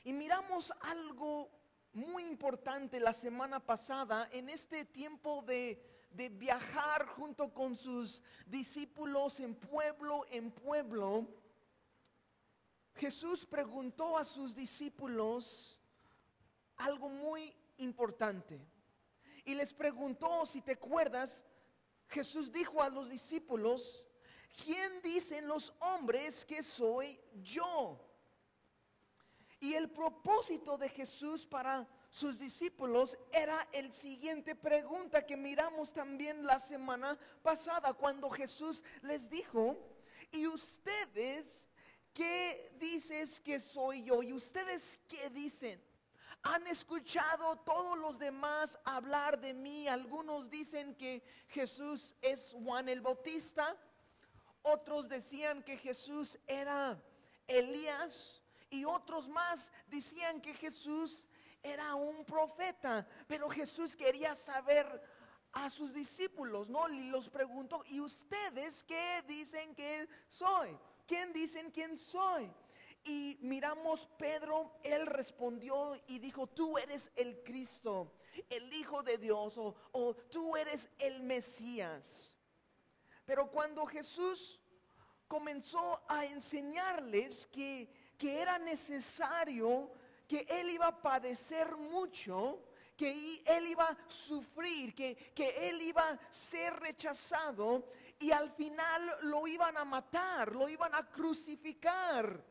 S1: Y miramos algo muy importante la semana pasada en este tiempo de, de viajar junto con sus discípulos en pueblo en pueblo Jesús preguntó a sus discípulos algo muy importante. Y les preguntó, si te acuerdas, Jesús dijo a los discípulos, ¿quién dicen los hombres que soy yo? Y el propósito de Jesús para sus discípulos era el siguiente pregunta que miramos también la semana pasada cuando Jesús les dijo, ¿y ustedes ¿qué dices que soy yo? ¿Y ustedes qué dicen? Han escuchado todos los demás hablar de mí. Algunos dicen que Jesús es Juan el Bautista. Otros decían que Jesús era Elías. Y otros más decían que Jesús era un profeta. Pero Jesús quería saber a sus discípulos, ¿no? Y los preguntó, ¿y ustedes qué dicen que soy? ¿quién dicen quién soy? Y miramos Pedro, él respondió y dijo, tú eres el Cristo, el Hijo de Dios, o, tú eres el Mesías. Pero cuando Jesús comenzó a enseñarles que, que era necesario, que él iba a padecer mucho, que él iba a sufrir, que, que él iba a ser rechazado, y al final lo iban a matar, lo iban a crucificar.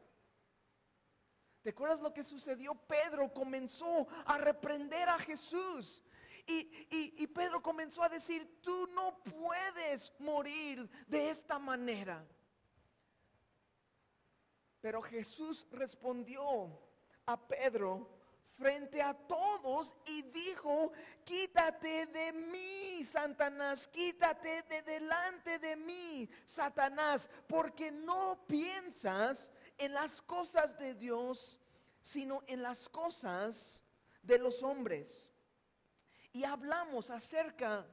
S1: ¿Te acuerdas lo que sucedió? Pedro comenzó a reprender a Jesús. Y, Pedro comenzó a decir, tú no puedes morir de esta manera. Pero Jesús respondió a Pedro, frente a todos y dijo, quítate de mí, Satanás, quítate de delante de mí, Satanás, porque no piensas en las cosas de Dios, sino en las cosas de los hombres. Y hablamos acerca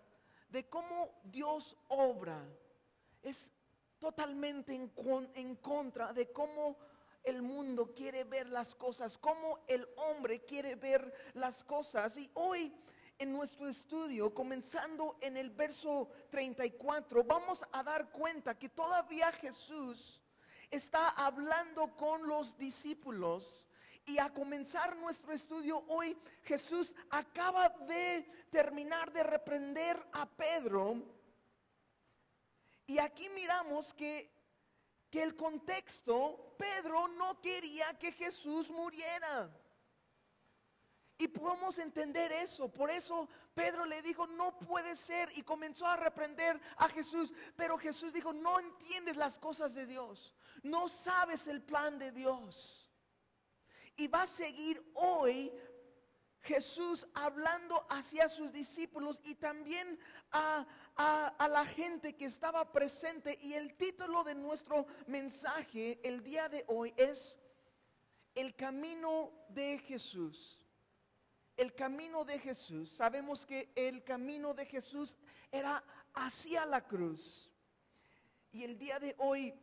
S1: de cómo Dios obra es totalmente en, con- en contra de cómo el mundo quiere ver las cosas, cómo el hombre quiere ver las cosas. Y hoy en nuestro estudio, comenzando en el verso 34, vamos a dar cuenta que todavía Jesús está hablando con los discípulos. Y a comenzar nuestro estudio hoy, Jesús acaba de terminar de reprender a Pedro. Y aquí miramos que, que el contexto, Pedro no quería que Jesús muriera. Y podemos entender eso. Por eso Pedro le dijo, no puede ser. Y comenzó a reprender a Jesús. Pero Jesús dijo, no entiendes las cosas de Dios. No sabes el plan de Dios. Y va a seguir hoy Jesús hablando hacia sus discípulos y también a, a- la gente que estaba presente. Y el título de nuestro mensaje el día de hoy es El camino de Jesús. El camino de Jesús. Sabemos que el camino de Jesús era hacia la cruz. Y el día de hoy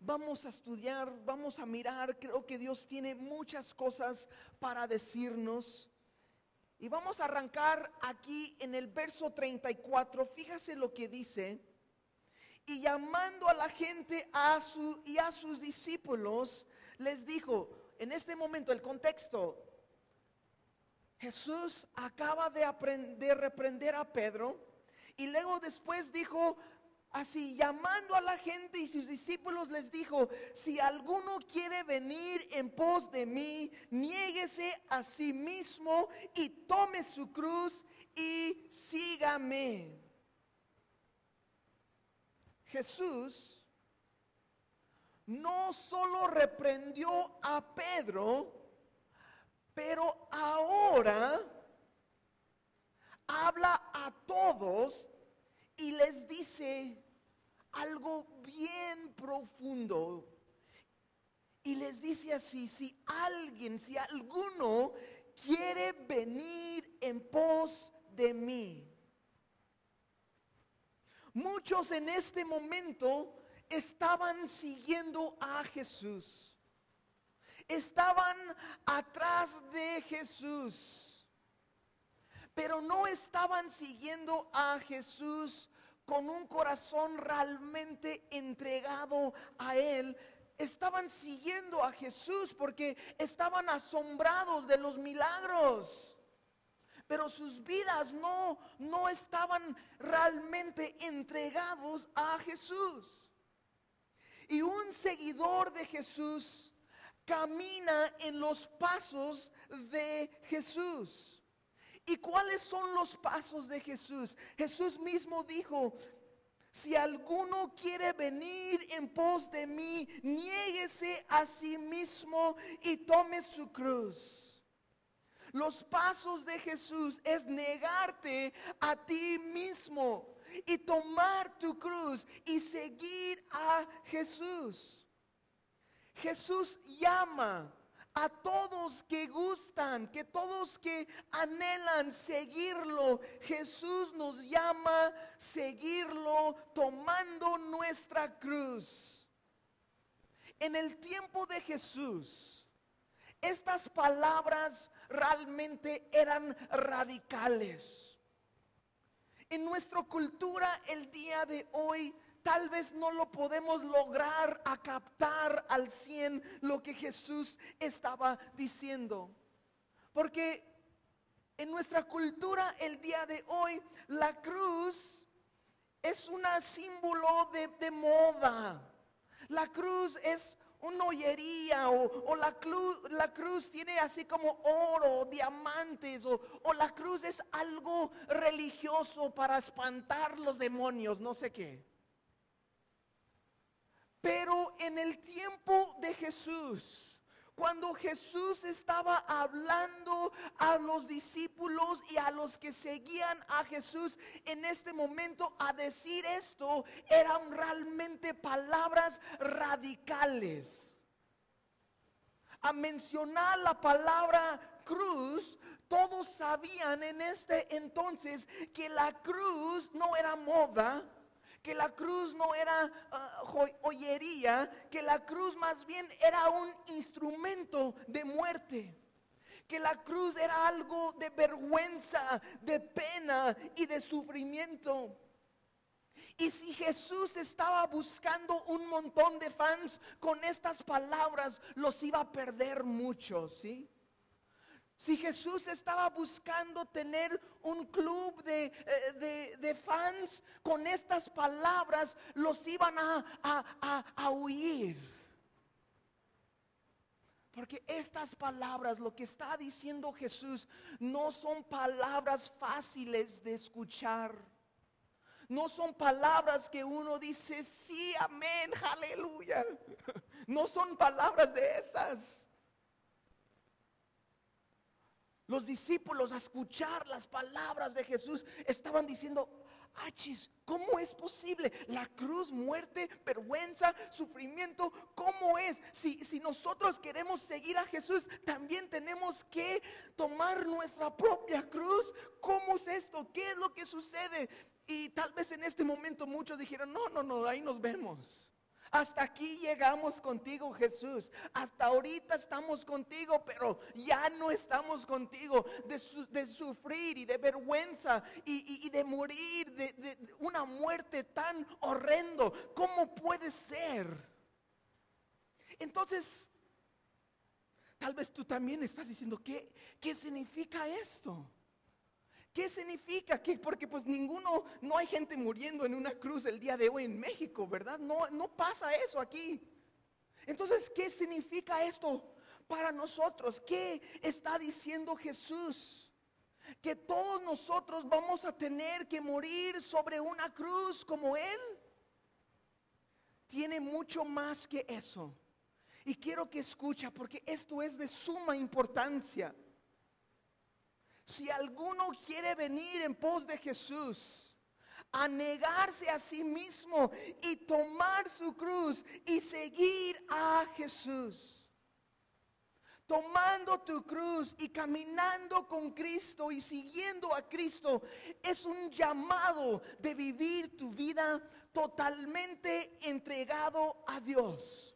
S1: vamos a estudiar, vamos a mirar. Creo que Dios tiene muchas cosas para decirnos. Y vamos a arrancar aquí en el verso 34. Fíjase lo que dice. Y llamando a la gente a su, y a sus discípulos, les dijo, en este momento el contexto, Jesús acaba de, aprender, de reprender a Pedro y luego después dijo así, llamando a la gente y sus discípulos les dijo, si alguno quiere venir en pos de mí, niéguese a sí mismo y tome su cruz y sígame. Jesús no solo reprendió a Pedro, pero ahora habla a todos y les dice algo bien profundo. Y les dice así, si alguien, si alguno quiere venir en pos de mí. Muchos en este momento estaban siguiendo a Jesús estaban atrás de Jesús, pero no estaban siguiendo a Jesús con un corazón realmente entregado a Él. Estaban siguiendo a Jesús porque estaban asombrados de los milagros. Pero sus vidas no, no estaban realmente entregados a Jesús. Y un seguidor de Jesús camina en los pasos de Jesús. ¿Y cuáles son los pasos de Jesús? Jesús mismo dijo, si alguno quiere venir en pos de mí, niéguese a sí mismo y tome su cruz. Los pasos de Jesús es negarte a ti mismo y tomar tu cruz y seguir a Jesús. Jesús llama a todos que gustan, que todos que anhelan seguirlo. Jesús nos llama seguirlo tomando nuestra cruz. En el tiempo de Jesús, estas palabras realmente eran radicales. En nuestra cultura el día de hoy tal vez no lo podemos lograr a captar al 100 lo que Jesús estaba diciendo. Porque en nuestra cultura el día de hoy la cruz es un símbolo de, moda. La cruz es una joyería o, la, cruz, la cruz tiene así como oro, diamantes o, o la cruz es algo religioso para espantar los demonios, no sé qué. Pero en el tiempo de Jesús, cuando Jesús estaba hablando a los discípulos y a los que seguían a Jesús en este momento a decir esto, eran realmente palabras radicales. A mencionar la palabra cruz, Todos sabían en este entonces que la cruz no era moda, que la cruz no era ah, joyería, que la cruz más bien era un instrumento de muerte que la cruz era algo de vergüenza, de pena y de sufrimiento. Y si Jesús estaba buscando un montón de fans con estas palabras, los iba a perder mucho, ¿sí? Si Jesús estaba buscando tener un club de, eh, fans con estas palabras, los iban a, a huir. Porque estas palabras, lo que está diciendo Jesús, no son palabras fáciles de escuchar. No son palabras que uno dice, sí, amén, aleluya. (laughs) No son palabras de esas. Los discípulos a escuchar las palabras de Jesús estaban diciendo, Achis, ¿cómo es posible? La cruz, muerte, vergüenza, sufrimiento, ¿cómo es? Si, si nosotros queremos seguir a Jesús, también tenemos que tomar nuestra propia cruz. ¿Cómo es esto? ¿Qué es lo que sucede? Y tal vez en este momento muchos dijeron, no, no, no, ahí nos vemos. Hasta aquí llegamos contigo, Jesús. Hasta ahorita estamos contigo, pero ya no estamos contigo. De, sufrir y de vergüenza y, de morir de, una muerte tan horrendo. ¿Cómo puede ser? Entonces, tal vez tú también estás diciendo, ¿qué, qué significa esto? ¿Qué significa? que Porque pues ninguno, no hay gente muriendo en una cruz el día de hoy en México, ¿verdad? No, no pasa eso aquí. Entonces, ¿qué significa esto para nosotros? ¿Qué está diciendo Jesús? Que todos nosotros vamos a tener que morir sobre una cruz como Él. Tiene mucho más que eso. Y quiero que escucha porque esto es de suma importancia. Si alguno quiere venir en pos de Jesús, a negarse a sí mismo y tomar su cruz y seguir a Jesús. Tomando tu cruz y caminando con Cristo y siguiendo a Cristo es un llamado de vivir tu vida totalmente entregado a Dios.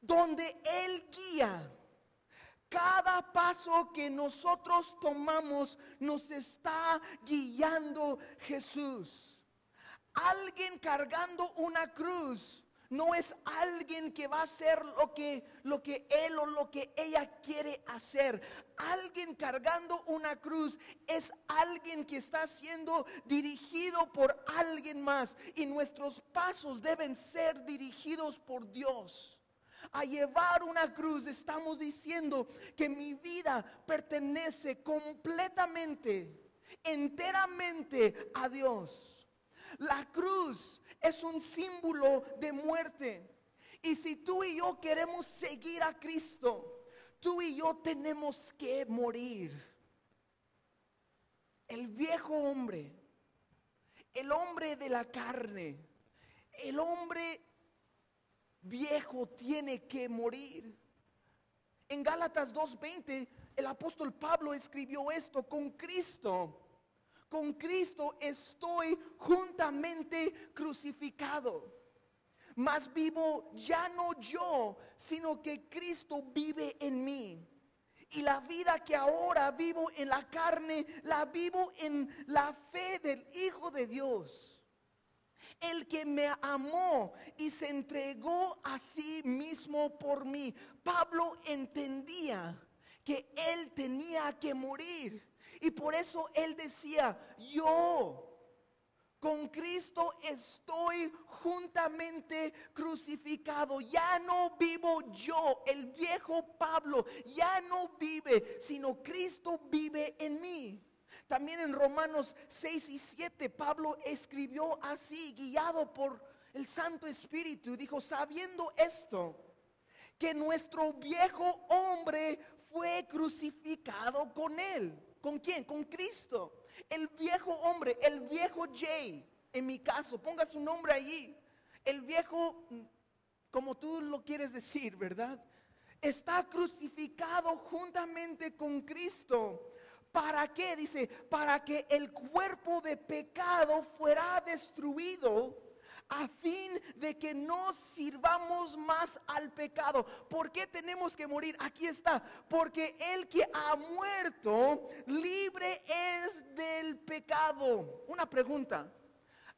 S1: Donde Él guía cada paso que nosotros tomamos nos está guiando Jesús. Alguien cargando una cruz no es alguien que va a hacer lo que, lo que él o lo que ella quiere hacer. Alguien cargando una cruz es alguien que está siendo dirigido por alguien más. Y nuestros pasos deben ser dirigidos por Dios a llevar una cruz, estamos diciendo que mi vida pertenece completamente, enteramente a Dios. La cruz es un símbolo de muerte. Y si tú y yo queremos seguir a Cristo, tú y yo tenemos que morir. El viejo hombre, el hombre de la carne, el hombre viejo tiene que morir. En Gálatas 2.20 el apóstol Pablo escribió esto, con Cristo, con Cristo estoy juntamente crucificado. Mas vivo ya no yo, sino que Cristo vive en mí. Y la vida que ahora vivo en la carne, la vivo en la fe del Hijo de Dios el que me amó y se entregó a sí mismo por mí. Pablo entendía que él tenía que morir. Y por eso él decía, yo con Cristo estoy juntamente crucificado. Ya no vivo yo, el viejo Pablo, ya no vive, sino Cristo vive en mí. También en Romanos 6 y 7 Pablo escribió así, guiado por el Santo Espíritu, dijo, sabiendo esto, que nuestro viejo hombre fue crucificado con él. ¿Con quién? Con Cristo. El viejo hombre, el viejo Jay, en mi caso, ponga su nombre allí. El viejo, como tú lo quieres decir, ¿verdad? está crucificado juntamente con Cristo. ¿Para qué? Dice, para que el cuerpo de pecado fuera destruido a fin de que no sirvamos más al pecado. ¿Por qué tenemos que morir? Aquí está. Porque el que ha muerto libre es del pecado. Una pregunta.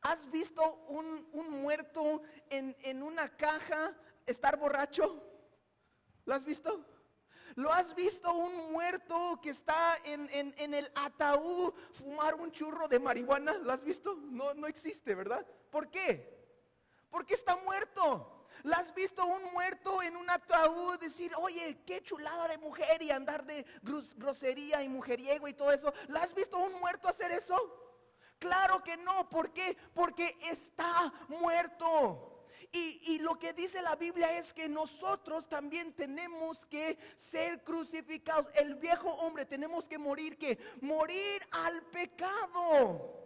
S1: ¿Has visto un, muerto en, una caja estar borracho? ¿Lo has visto? ¿Lo has visto un muerto que está en, en, el ataúd fumar un churro de marihuana? ¿Lo has visto? No, no existe, ¿verdad? ¿Por qué? Porque está muerto. ¿La has visto un muerto en un ataúd decir, oye, qué chulada de mujer y andar de grosería y mujeriego y todo eso? ¿La has visto un muerto hacer eso? Claro que no. ¿Por qué? Porque está muerto. Y, lo que dice la Biblia es que nosotros también tenemos que ser crucificados. El viejo hombre tenemos que morir, que morir al pecado.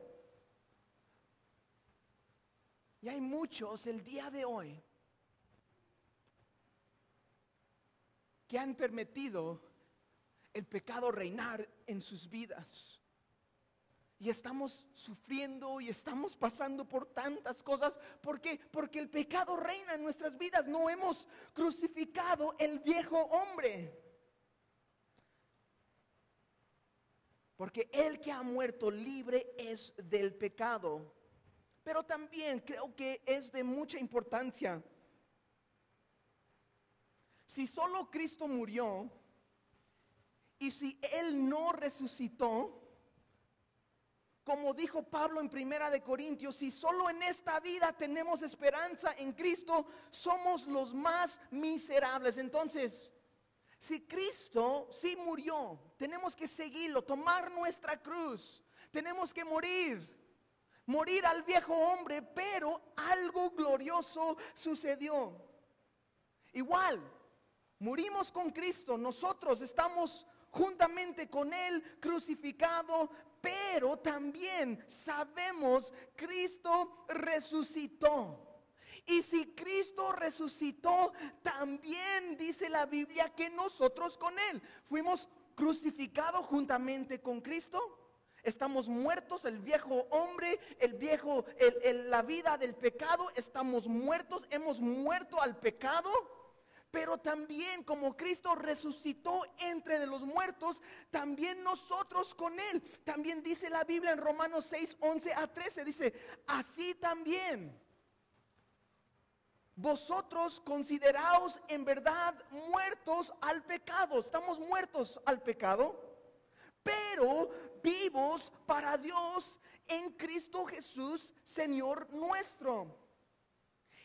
S1: Y hay muchos el día de hoy que han permitido el pecado reinar en sus vidas y estamos sufriendo y estamos pasando por tantas cosas. ¿Por qué? Porque el pecado reina en nuestras vidas. No hemos crucificado el viejo hombre. Porque el que ha muerto libre es del pecado. Pero también creo que es de mucha importancia. Si solo Cristo murió y si Él no resucitó, como dijo Pablo en Primera de Corintios, si solo en esta vida tenemos esperanza en Cristo, somos los más miserables. Entonces, si Cristo sí murió, tenemos que seguirlo, tomar nuestra cruz, tenemos que morir, morir al viejo hombre, pero algo glorioso sucedió. Igual, murimos con Cristo, nosotros estamos juntamente con Él crucificado, pero también sabemos Cristo resucitó. Y si Cristo resucitó, también dice la Biblia que nosotros con Él fuimos crucificados juntamente con Cristo. Estamos muertos, el viejo hombre, el viejo, la vida del pecado, estamos muertos, hemos muerto al pecado. Pero también como Cristo resucitó entre los muertos, también nosotros con Él. También dice la Biblia en Romanos 6, 11 a 13, dice, así también. Vosotros consideraos en verdad muertos al pecado. Estamos muertos al pecado, pero vivos para Dios en Cristo Jesús, Señor nuestro.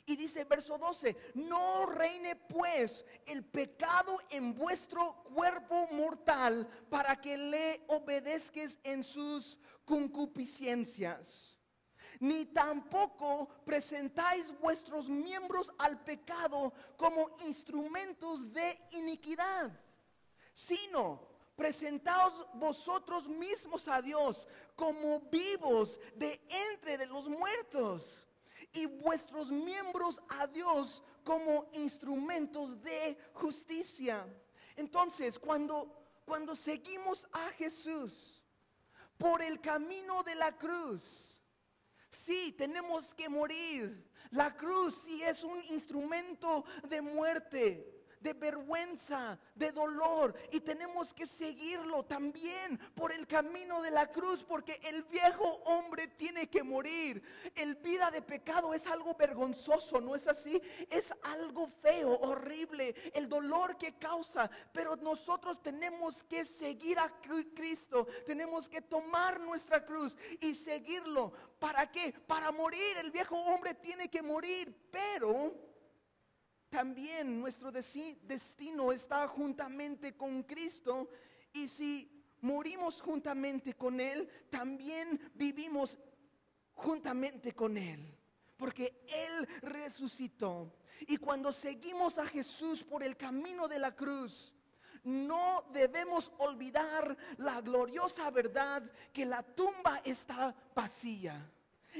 S1: Y dice verso 12, no reine pues el pecado en vuestro cuerpo mortal para que le obedezques en sus concupiscencias. Ni tampoco presentáis vuestros miembros al pecado como instrumentos de iniquidad, sino presentaos vosotros mismos a Dios como vivos de entre los muertos y vuestros miembros a Dios como instrumentos de justicia. Entonces, cuando, cuando seguimos a Jesús por el camino de la cruz, sí, tenemos que morir. La cruz sí es un instrumento de muerte de vergüenza, de dolor. Y tenemos que seguirlo también por el camino de la cruz, porque el viejo hombre tiene que morir. El vida de pecado es algo vergonzoso, ¿no es así? Es algo feo, horrible, el dolor que causa. Pero nosotros tenemos que seguir a Cristo, tenemos que tomar nuestra cruz y seguirlo. ¿Para qué? Para morir. El viejo hombre tiene que morir, pero también nuestro destino está juntamente con Cristo y si morimos juntamente con Él, también vivimos juntamente con Él, porque Él resucitó. Y cuando seguimos a Jesús por el camino de la cruz, no debemos olvidar la gloriosa verdad que la tumba está vacía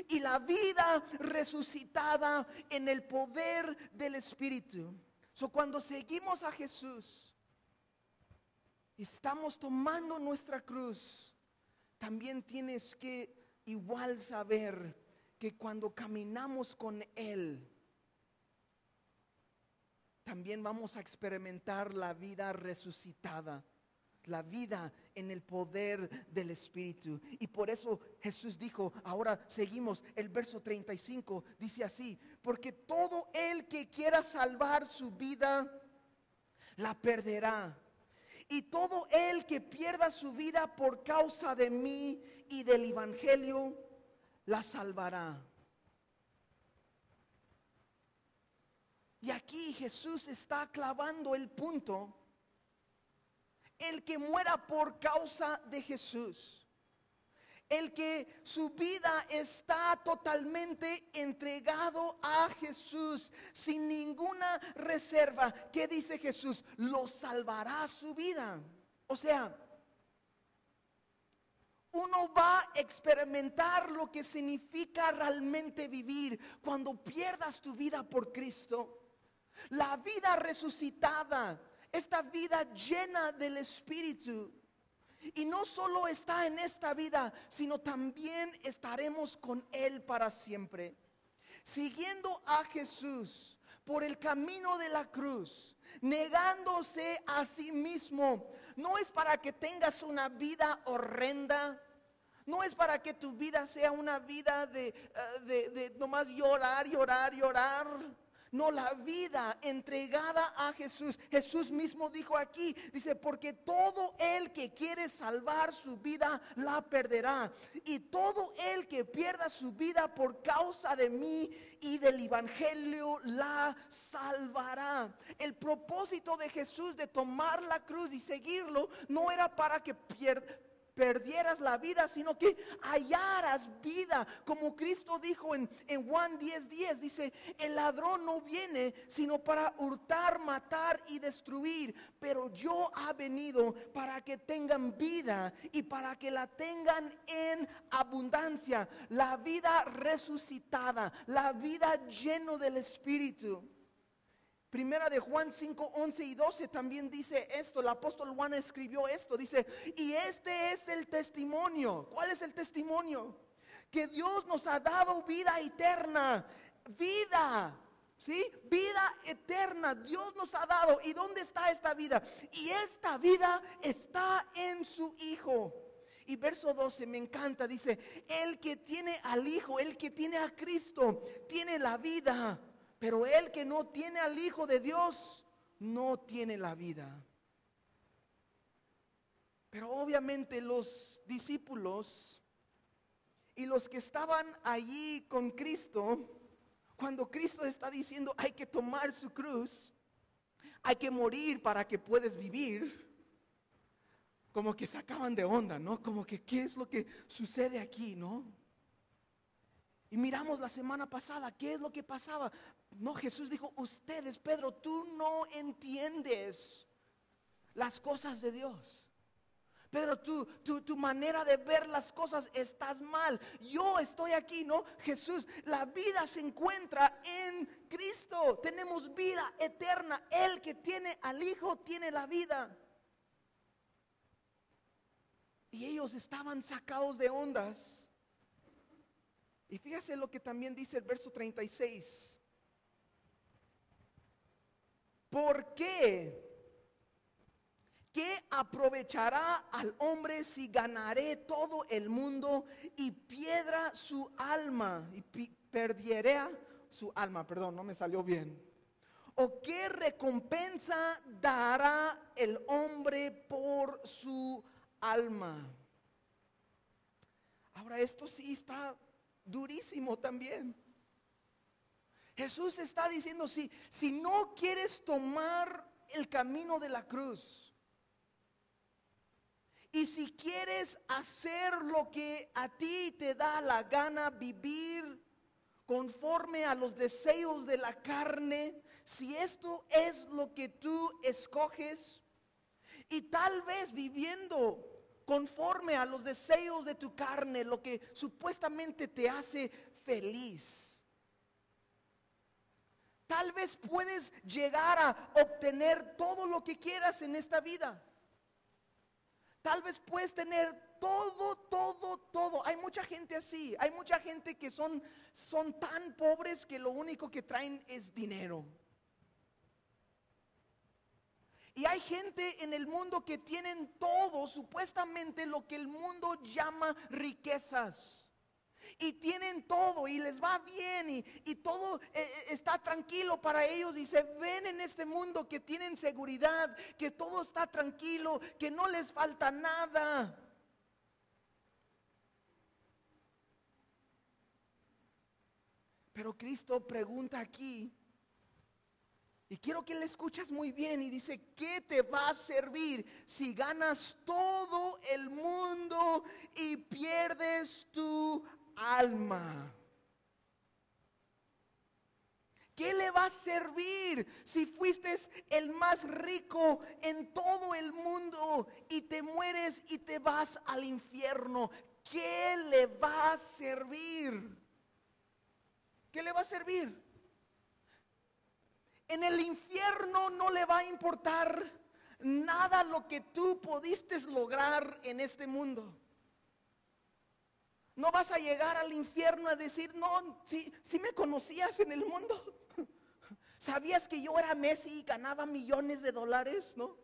S1: y la vida resucitada en el poder del Espíritu. So, cuando seguimos a Jesús, estamos tomando nuestra cruz, también tienes que igual saber que cuando caminamos con Él, también vamos a experimentar la vida resucitada, la vida en el poder del Espíritu. Y por eso Jesús dijo, ahora seguimos, el verso 35 dice así, porque todo el que quiera salvar su vida, la perderá. Y todo el que pierda su vida por causa de mí y del Evangelio, la salvará. Y aquí Jesús está clavando el punto. El que muera por causa de Jesús. El que su vida está totalmente entregado a Jesús sin ninguna reserva. ¿Qué dice Jesús? Lo salvará su vida. O sea, uno va a experimentar lo que significa realmente vivir cuando pierdas tu vida por Cristo. La vida resucitada, esta vida llena del Espíritu. Y no solo está en esta vida, sino también estaremos con Él para siempre. Siguiendo a Jesús por el camino de la cruz, negándose a sí mismo, no es para que tengas una vida horrenda, no es para que tu vida sea una vida de, eh, de, de nomás llorar, llorar, llorar no la vida entregada a Jesús. Jesús mismo dijo aquí, dice, porque todo el que quiere salvar su vida la perderá. Y todo el que pierda su vida por causa de mí y del Evangelio la salvará. El propósito de Jesús de tomar la cruz y seguirlo no era para que pierda perdieras la vida, sino que hallaras vida. Como Cristo dijo en, Juan 10:10, 10, dice, el ladrón no viene sino para hurtar, matar y destruir, pero yo ha venido para que tengan vida y para que la tengan en abundancia, la vida resucitada, la vida lleno del Espíritu. Primera de Juan 5, 11 y 12 también dice esto. El apóstol Juan escribió esto. Dice, y este es el testimonio. ¿Cuál es el testimonio? Que Dios nos ha dado vida eterna. Vida. ¿Sí? Vida eterna. Dios nos ha dado. ¿Y dónde está esta vida? Y esta vida está en su Hijo. Y verso 12 me encanta. Dice, el que tiene al Hijo, el que tiene a Cristo, tiene la vida. Pero el que no tiene al Hijo de Dios, no tiene la vida. Pero obviamente los discípulos y los que estaban allí con Cristo, cuando Cristo está diciendo hay que tomar su cruz, hay que morir para que puedas vivir, como que se acaban de onda, ¿no? Como que qué es lo que sucede aquí, ¿no? Y miramos la semana pasada, ¿qué es lo que pasaba? No, Jesús dijo, ustedes, Pedro, tú no entiendes las cosas de Dios. Pedro, tú, tu manera de ver las cosas estás mal. Yo estoy aquí, ¿no? Jesús, la vida se encuentra en Cristo. Tenemos vida eterna. El que tiene al Hijo tiene la vida. Y ellos estaban sacados de ondas. Y fíjese lo que también dice el verso 36. ¿Por qué? ¿Qué aprovechará al hombre si ganaré todo el mundo y piedra su alma? Y perdiera su alma, perdón, no me salió bien. ¿O qué recompensa dará el hombre por su alma? Ahora, esto sí está durísimo también. Jesús está diciendo, si, si no quieres tomar el camino de la cruz, y si quieres hacer lo que a ti te da la gana, vivir conforme a los deseos de la carne, si esto es lo que tú escoges, y tal vez viviendo conforme a los deseos de tu carne, lo que supuestamente te hace feliz Tal vez puedes llegar a obtener todo lo que quieras en esta vida. Tal vez puedes tener todo, todo, todo. Hay mucha gente así. Hay mucha gente que son, son tan pobres que lo único que traen es dinero. Y hay gente en el mundo que tienen todo, supuestamente lo que el mundo llama riquezas y tienen todo y les va bien y, todo eh, eh, está tranquilo para ellos y se ven en este mundo que tienen seguridad, que todo está tranquilo, que no les falta nada. Pero Cristo pregunta aquí, y quiero que le escuches muy bien y dice, ¿qué te va a servir si ganas todo el mundo y pierdes tu alma. ¿Qué le va a servir si fuiste el más rico en todo el mundo y te mueres y te vas al infierno? ¿Qué le va a servir? ¿Qué le va a servir? En el infierno no le va a importar nada lo que tú pudiste lograr en este mundo. No vas a llegar al infierno a decir, no, si, me conocías en el mundo. (laughs) ¿Sabías que yo era Messi y ganaba millones de dólares? ¿No?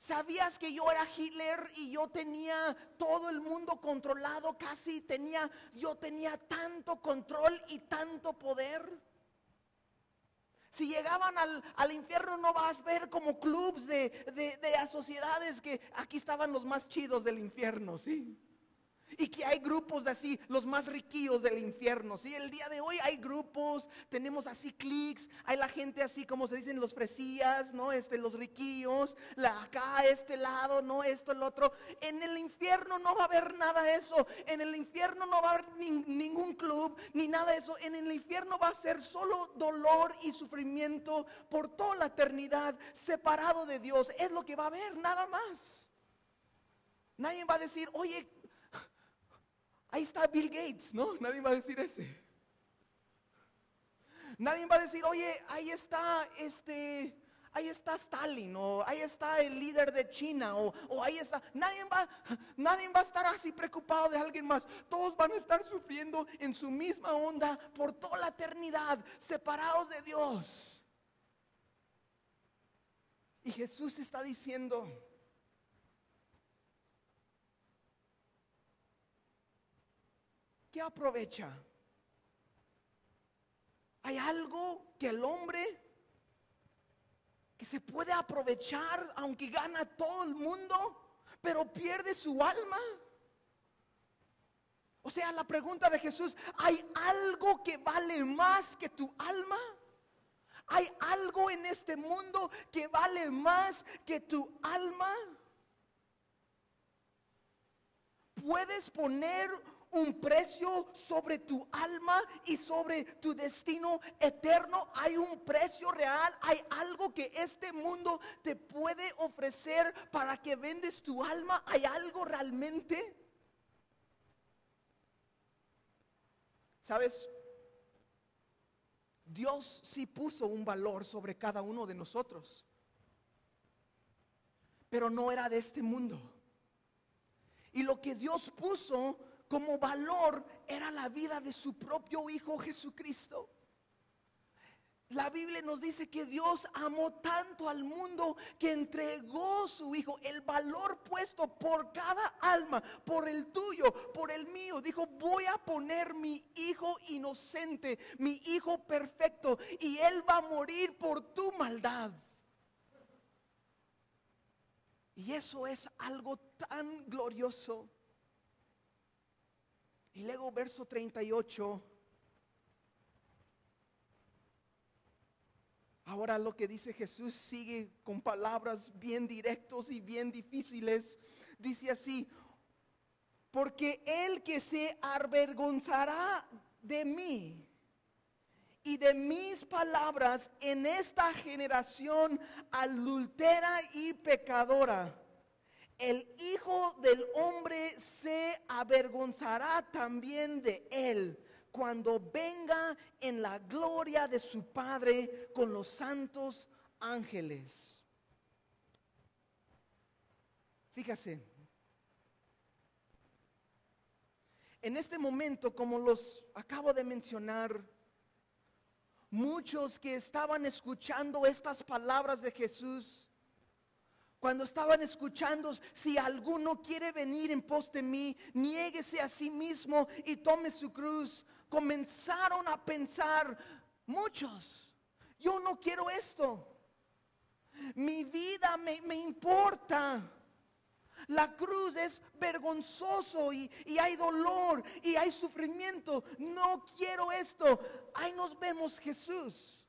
S1: ¿Sabías que yo era Hitler y yo tenía todo el mundo controlado casi? Tenía, yo tenía tanto control y tanto poder. Si llegaban al, al, infierno no vas a ver como clubs de, de, de sociedades que aquí estaban los más chidos del infierno, ¿sí? Y que hay grupos de así, los más riquillos del infierno. Sí, el día de hoy hay grupos, tenemos así clics, hay la gente así como se dicen los fresías, ¿no? Este, los riquillos, la acá, este lado, no, esto, el otro. En el infierno no va a haber nada de eso. En el infierno no va a haber ningún club, ni nada de eso. En el infierno va a ser solo dolor y sufrimiento por toda la eternidad, separado de Dios. Es lo que va a haber, nada más. Nadie va a decir, oye, Ahí está Bill Gates, ¿no? Nadie va a decir ese. Nadie va a decir, oye, ahí está este, ahí está Stalin, o ahí está el líder de China, o, o, ahí está. Nadie va, nadie va a estar así preocupado de alguien más. Todos van a estar sufriendo en su misma onda por toda la eternidad, separados de Dios. Y Jesús está diciendo, ¿qué aprovecha? ¿Hay algo que el hombre que se puede aprovechar aunque gana todo el mundo, pero pierde su alma? O sea, la pregunta de Jesús, ¿hay algo que vale más que tu alma? ¿Hay algo en este mundo que vale más que tu alma? ¿Puedes poner un precio sobre tu alma y sobre tu destino eterno. Hay un precio real, hay algo que este mundo te puede ofrecer para que vendes tu alma. ¿Hay algo realmente? ¿Sabes? Dios sí puso un valor sobre cada uno de nosotros, pero no era de este mundo. Y lo que Dios puso como valor era la vida de su propio Hijo Jesucristo. La Biblia nos dice que Dios amó tanto al mundo que entregó su Hijo, el valor puesto por cada alma, por el tuyo, por el mío. Dijo, voy a poner mi Hijo inocente, mi Hijo perfecto, y Él va a morir por tu maldad. Y eso es algo tan glorioso. Y luego verso 38. Ahora lo que dice Jesús sigue con palabras bien directos y bien difíciles. Dice así, porque el que se avergonzará de mí y de mis palabras en esta generación adultera y pecadora el Hijo del Hombre se avergonzará también de él cuando venga en la gloria de su Padre con los santos ángeles. Fíjase, en este momento, como los acabo de mencionar, muchos que estaban escuchando estas palabras de Jesús, cuando estaban escuchando, si alguno quiere venir en pos de mí, niéguese a sí mismo y tome su cruz, comenzaron a pensar, muchos, yo no quiero esto, mi vida me, me importa. La cruz es vergonzoso y, y, hay dolor y hay sufrimiento. No quiero esto. Ahí nos vemos Jesús.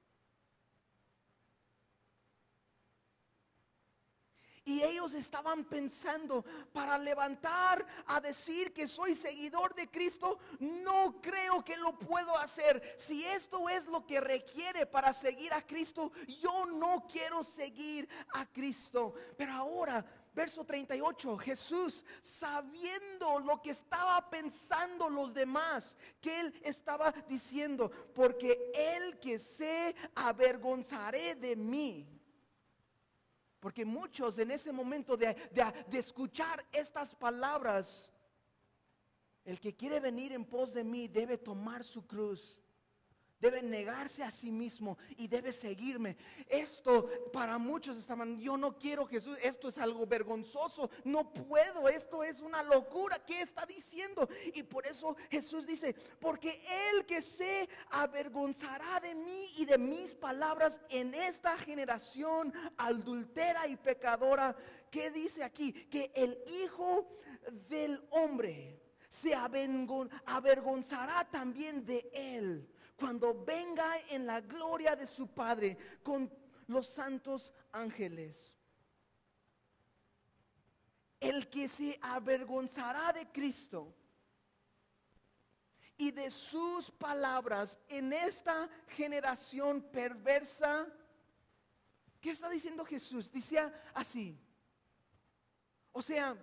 S1: Y ellos estaban pensando, para levantar a decir que soy seguidor de Cristo, no creo que lo puedo hacer. Si esto es lo que requiere para seguir a Cristo, yo no quiero seguir a Cristo. Pero ahora Verso 38, Jesús, sabiendo lo que estaba pensando los demás, que él estaba diciendo, porque el que se avergonzaré de mí. Porque muchos en ese momento de, de escuchar estas palabras, el que quiere venir en pos de mí debe tomar su cruz debe negarse a sí mismo y debe seguirme. Esto para muchos estaban, yo no quiero Jesús, esto es algo vergonzoso, no puedo, esto es una locura, ¿qué está diciendo? Y por eso Jesús dice, porque el que se avergonzará de mí y de mis palabras en esta generación adultera y pecadora, ¿qué dice aquí? Que el Hijo del Hombre se avergonzará también de él cuando venga en la gloria de su Padre con los santos ángeles. El que se avergonzará de Cristo y de sus palabras en esta generación perversa. ¿Qué está diciendo Jesús? Dice así. O sea,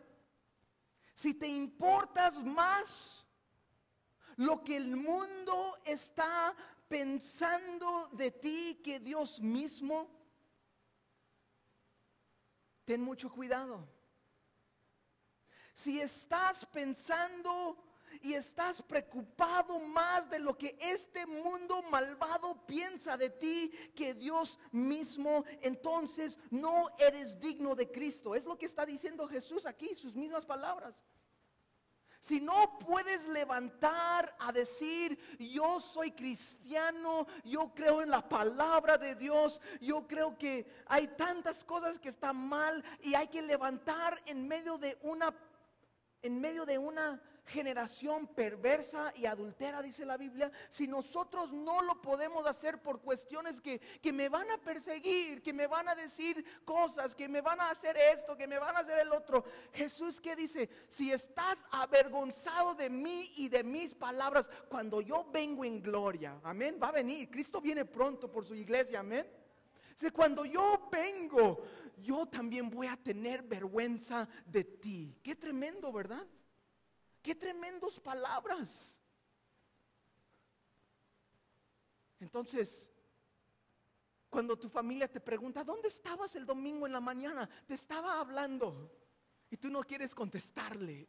S1: si te importas más lo que el mundo está pensando de ti que Dios mismo, ten mucho cuidado. Si estás pensando y estás preocupado más de lo que este mundo malvado piensa de ti que Dios mismo, entonces no eres digno de Cristo. Es lo que está diciendo Jesús aquí, sus mismas palabras. Si no puedes levantar a decir, yo soy cristiano, yo creo en la palabra de Dios, yo creo que hay tantas cosas que están mal y hay que levantar en medio de una en medio de una generación perversa y adultera, dice la Biblia, si nosotros no lo podemos hacer por cuestiones que, que, me van a perseguir, que me van a decir cosas, que me van a hacer esto, que me van a hacer el otro. Jesús que dice, si estás avergonzado de mí y de mis palabras, cuando yo vengo en gloria, amén, va a venir, Cristo viene pronto por su iglesia, amén. Si cuando yo vengo, yo también voy a tener vergüenza de ti. Qué tremendo, ¿verdad? Qué tremendos palabras. Entonces, cuando tu familia te pregunta, ¿dónde estabas el domingo en la mañana? Te estaba hablando y tú no quieres contestarle.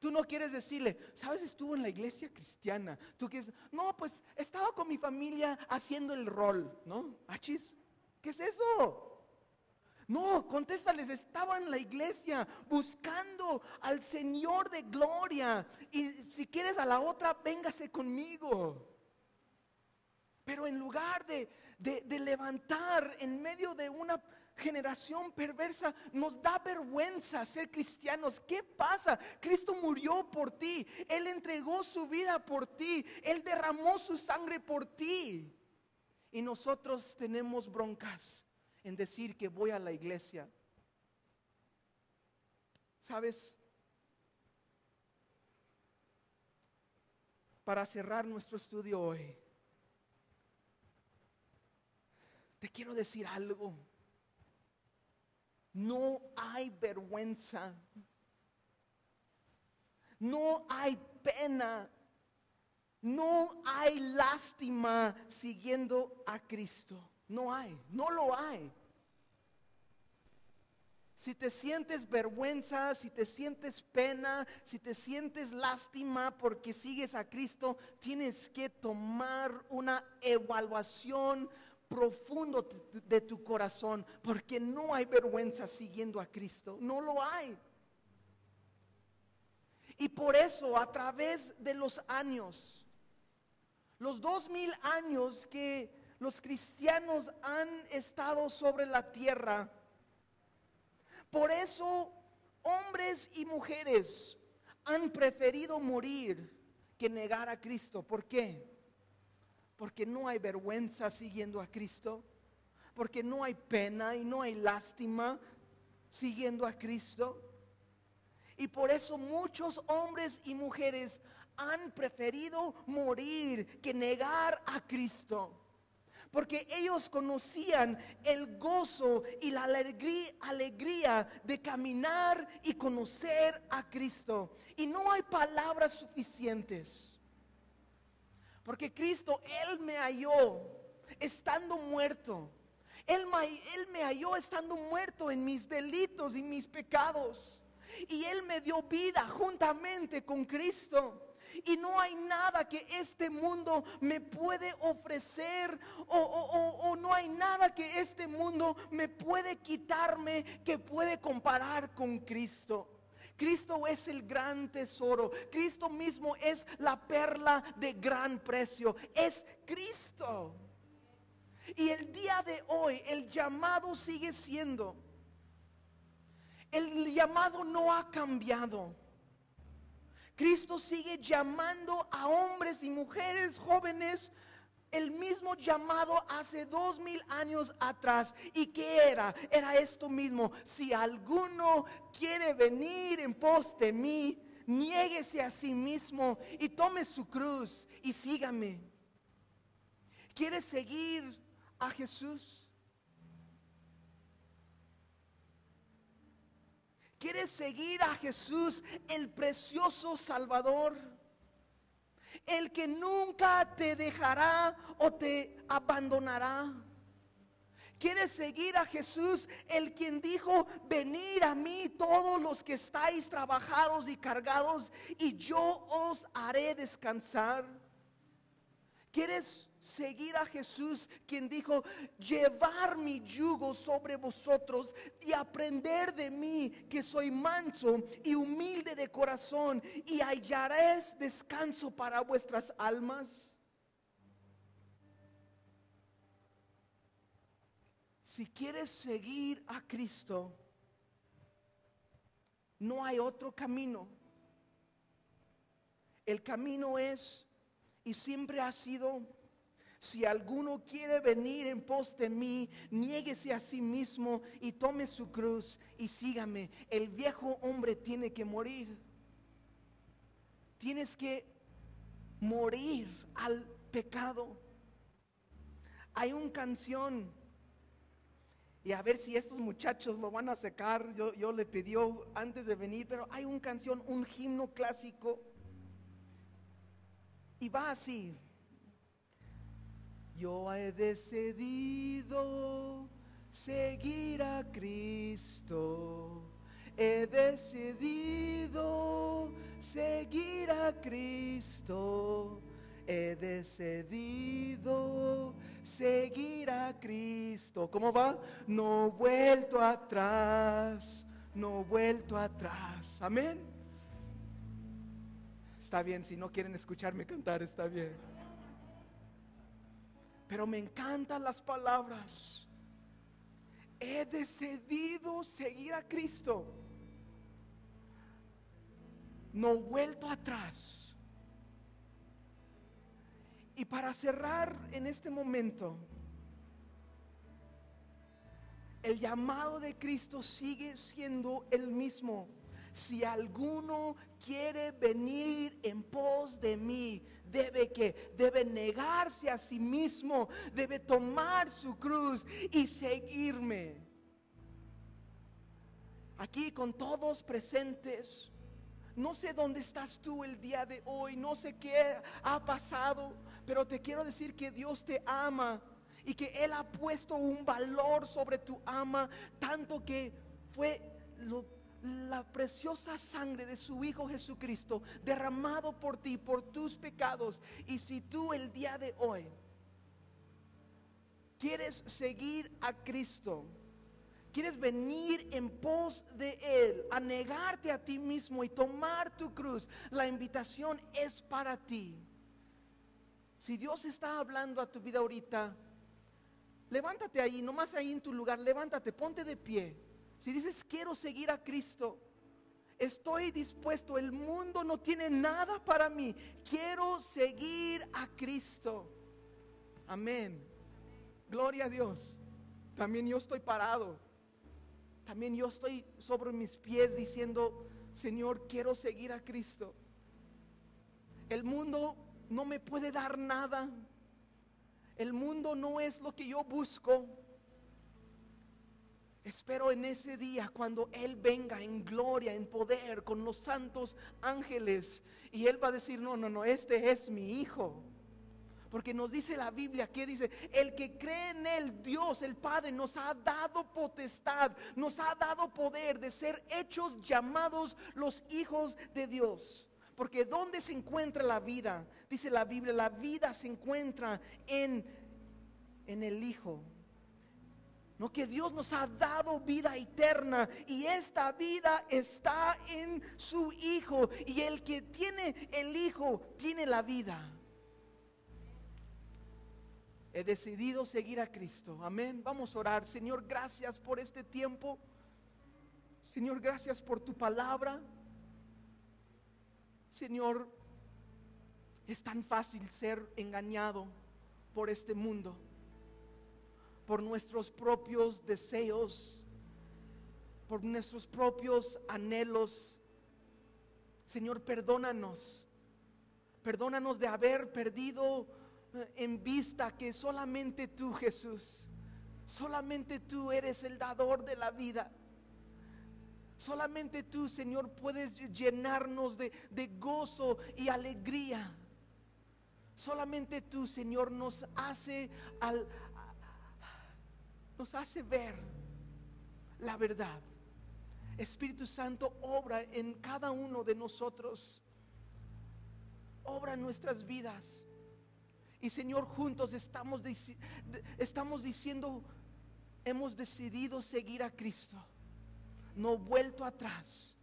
S1: Tú no quieres decirle, ¿sabes? Estuvo en la iglesia cristiana. Tú quieres, no, pues estaba con mi familia haciendo el rol, ¿no? Achis, ¿qué es eso? No, contéstales, estaba en la iglesia buscando al Señor de gloria. Y si quieres a la otra, véngase conmigo. Pero en lugar de, de, levantar en medio de una generación perversa, nos da vergüenza ser cristianos. ¿Qué pasa? Cristo murió por ti. Él entregó su vida por ti. Él derramó su sangre por ti. Y nosotros tenemos broncas en decir que voy a la iglesia. ¿Sabes? Para cerrar nuestro estudio hoy, te quiero decir algo. No hay vergüenza. No hay pena No hay lástima siguiendo a Cristo. No hay, no lo hay. Si te sientes vergüenza, si te sientes pena, si te sientes lástima porque sigues a Cristo, tienes que tomar una evaluación profundo de tu corazón, porque no hay vergüenza siguiendo a Cristo, no lo hay. Y por eso a través de los años, los dos mil años que los cristianos han estado sobre la tierra, por eso hombres y mujeres han preferido morir que negar a Cristo. ¿Por qué? Porque no hay vergüenza siguiendo a Cristo. Porque no hay pena y no hay lástima siguiendo a Cristo. Y por eso muchos hombres y mujeres han preferido morir que negar a Cristo porque ellos conocían el gozo y la alegría, de caminar y conocer a Cristo. Y no hay palabras suficientes. Porque Cristo, Él me halló estando muerto. Él me halló estando muerto en mis delitos y mis pecados. Y Él me dio vida juntamente con Cristo. Y no hay nada que este mundo me puede ofrecer o, no hay nada que este mundo me puede quitarme que puede comparar con Cristo. Cristo es el gran tesoro. Cristo mismo es la perla de gran precio. Es Cristo. Y el día de hoy el llamado sigue siendo. El llamado no ha cambiado. Cristo sigue llamando a hombres y mujeres jóvenes el mismo llamado hace dos mil años atrás. ¿Y qué era? Era esto mismo. Si alguno quiere venir en pos de mí, niéguese a sí mismo y tome su cruz y sígame. ¿Quieres seguir a Jesús? ¿Quieres seguir a Jesús, el precioso Salvador? El que nunca te dejará o te abandonará. ¿Quieres seguir a Jesús, el quien dijo, venir a mí todos los que estáis trabajados y cargados, y yo os haré descansar? ¿Quieres seguir a Jesús, quien dijo, llevar mi yugo sobre vosotros y aprender de mí, que soy manso y humilde de corazón, y hallaréis descanso para vuestras almas. Si quieres seguir a Cristo, no hay otro camino. El camino es y siempre ha sido si alguno quiere venir en pos de mí, niéguese a sí mismo y tome su cruz y sígame. El viejo hombre tiene que morir. Tienes que morir al pecado. Hay una canción, y a ver si estos muchachos lo van a sacar, yo, yo le pidió antes de venir, pero hay una canción, un himno clásico, y va así. Yo he decidido seguir a Cristo. He decidido seguir a Cristo. He decidido seguir a Cristo. ¿Cómo va? No vuelto atrás, no vuelto atrás. Amén. Está bien, si no quieren escucharme cantar, está bien. Pero me encantan las palabras. He decidido seguir a Cristo. No vuelto atrás. Y para cerrar en este momento, el llamado de Cristo sigue siendo el mismo. Si alguno quiere venir en pos de mí, debe que debe negarse a sí mismo, debe tomar su cruz y seguirme. Aquí con todos presentes, No sé dónde estás tú el día de hoy, no sé qué ha pasado, pero te quiero decir que Dios te ama y que Él ha puesto un valor sobre tu ama, tanto que fue la preciosa sangre de su Hijo Jesucristo derramado por ti, por tus pecados. Y si tú el día de hoy quieres seguir a Cristo, quieres venir en pos de Él, a negarte a ti mismo y tomar tu cruz, la invitación es para ti. Si Dios está hablando a tu vida ahorita, levántate ahí, nomás ahí en tu lugar, levántate, ponte de pie. Si dices, quiero seguir a Cristo, estoy dispuesto, el mundo no tiene nada para mí, quiero seguir a Cristo. Amén. Gloria a Dios. También yo estoy parado. También yo estoy sobre mis pies diciendo, Señor, quiero seguir a Cristo. El mundo no me puede dar nada. El mundo no es lo que yo busco. Espero en ese día cuando Él venga en gloria, en poder, con los santos ángeles. Y Él va a decir, no, no, no, este es mi Hijo. Porque nos dice la Biblia que dice, el que cree en Él, Dios, el Padre, nos ha dado potestad, nos ha dado poder de ser hechos llamados los hijos de Dios. Porque ¿dónde se encuentra la vida? Dice la Biblia, la vida se encuentra en, en el Hijo. Que Dios nos ha dado vida eterna y esta vida está en su Hijo. Y el que tiene el Hijo tiene la vida. He decidido seguir a Cristo. Amén. Vamos a orar. Señor, gracias por este tiempo. Señor, gracias por tu palabra. Señor, es tan fácil ser engañado por este mundo, por nuestros propios deseos, por nuestros propios anhelos. Señor, perdónanos. Perdónanos de haber perdido eh, en vista que solamente tú, Jesús, solamente tú eres el dador de la vida. Solamente tú, Señor, puedes llenarnos de, gozo y alegría. Solamente tú, Señor, nos hace al, nos hace ver la verdad. Espíritu Santo obra en cada uno de nosotros. Obra en nuestras vidas. Y Señor, juntos estamos, estamos diciendo, hemos decidido seguir a Cristo no vuelto atrás.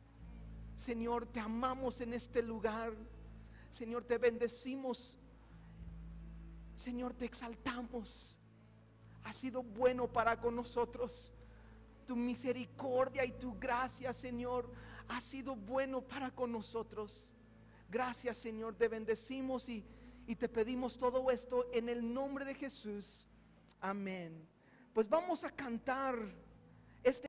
S1: Señor, te amamos en este lugar. Señor, te bendecimos. Señor, te exaltamos. Ha sido bueno para con nosotros. Tu misericordia y tu gracia, Señor, ha sido bueno para con nosotros. Gracias, Señor, te bendecimos y, y te pedimos todo esto en el nombre de Jesús. Amén. Pues vamos a cantar.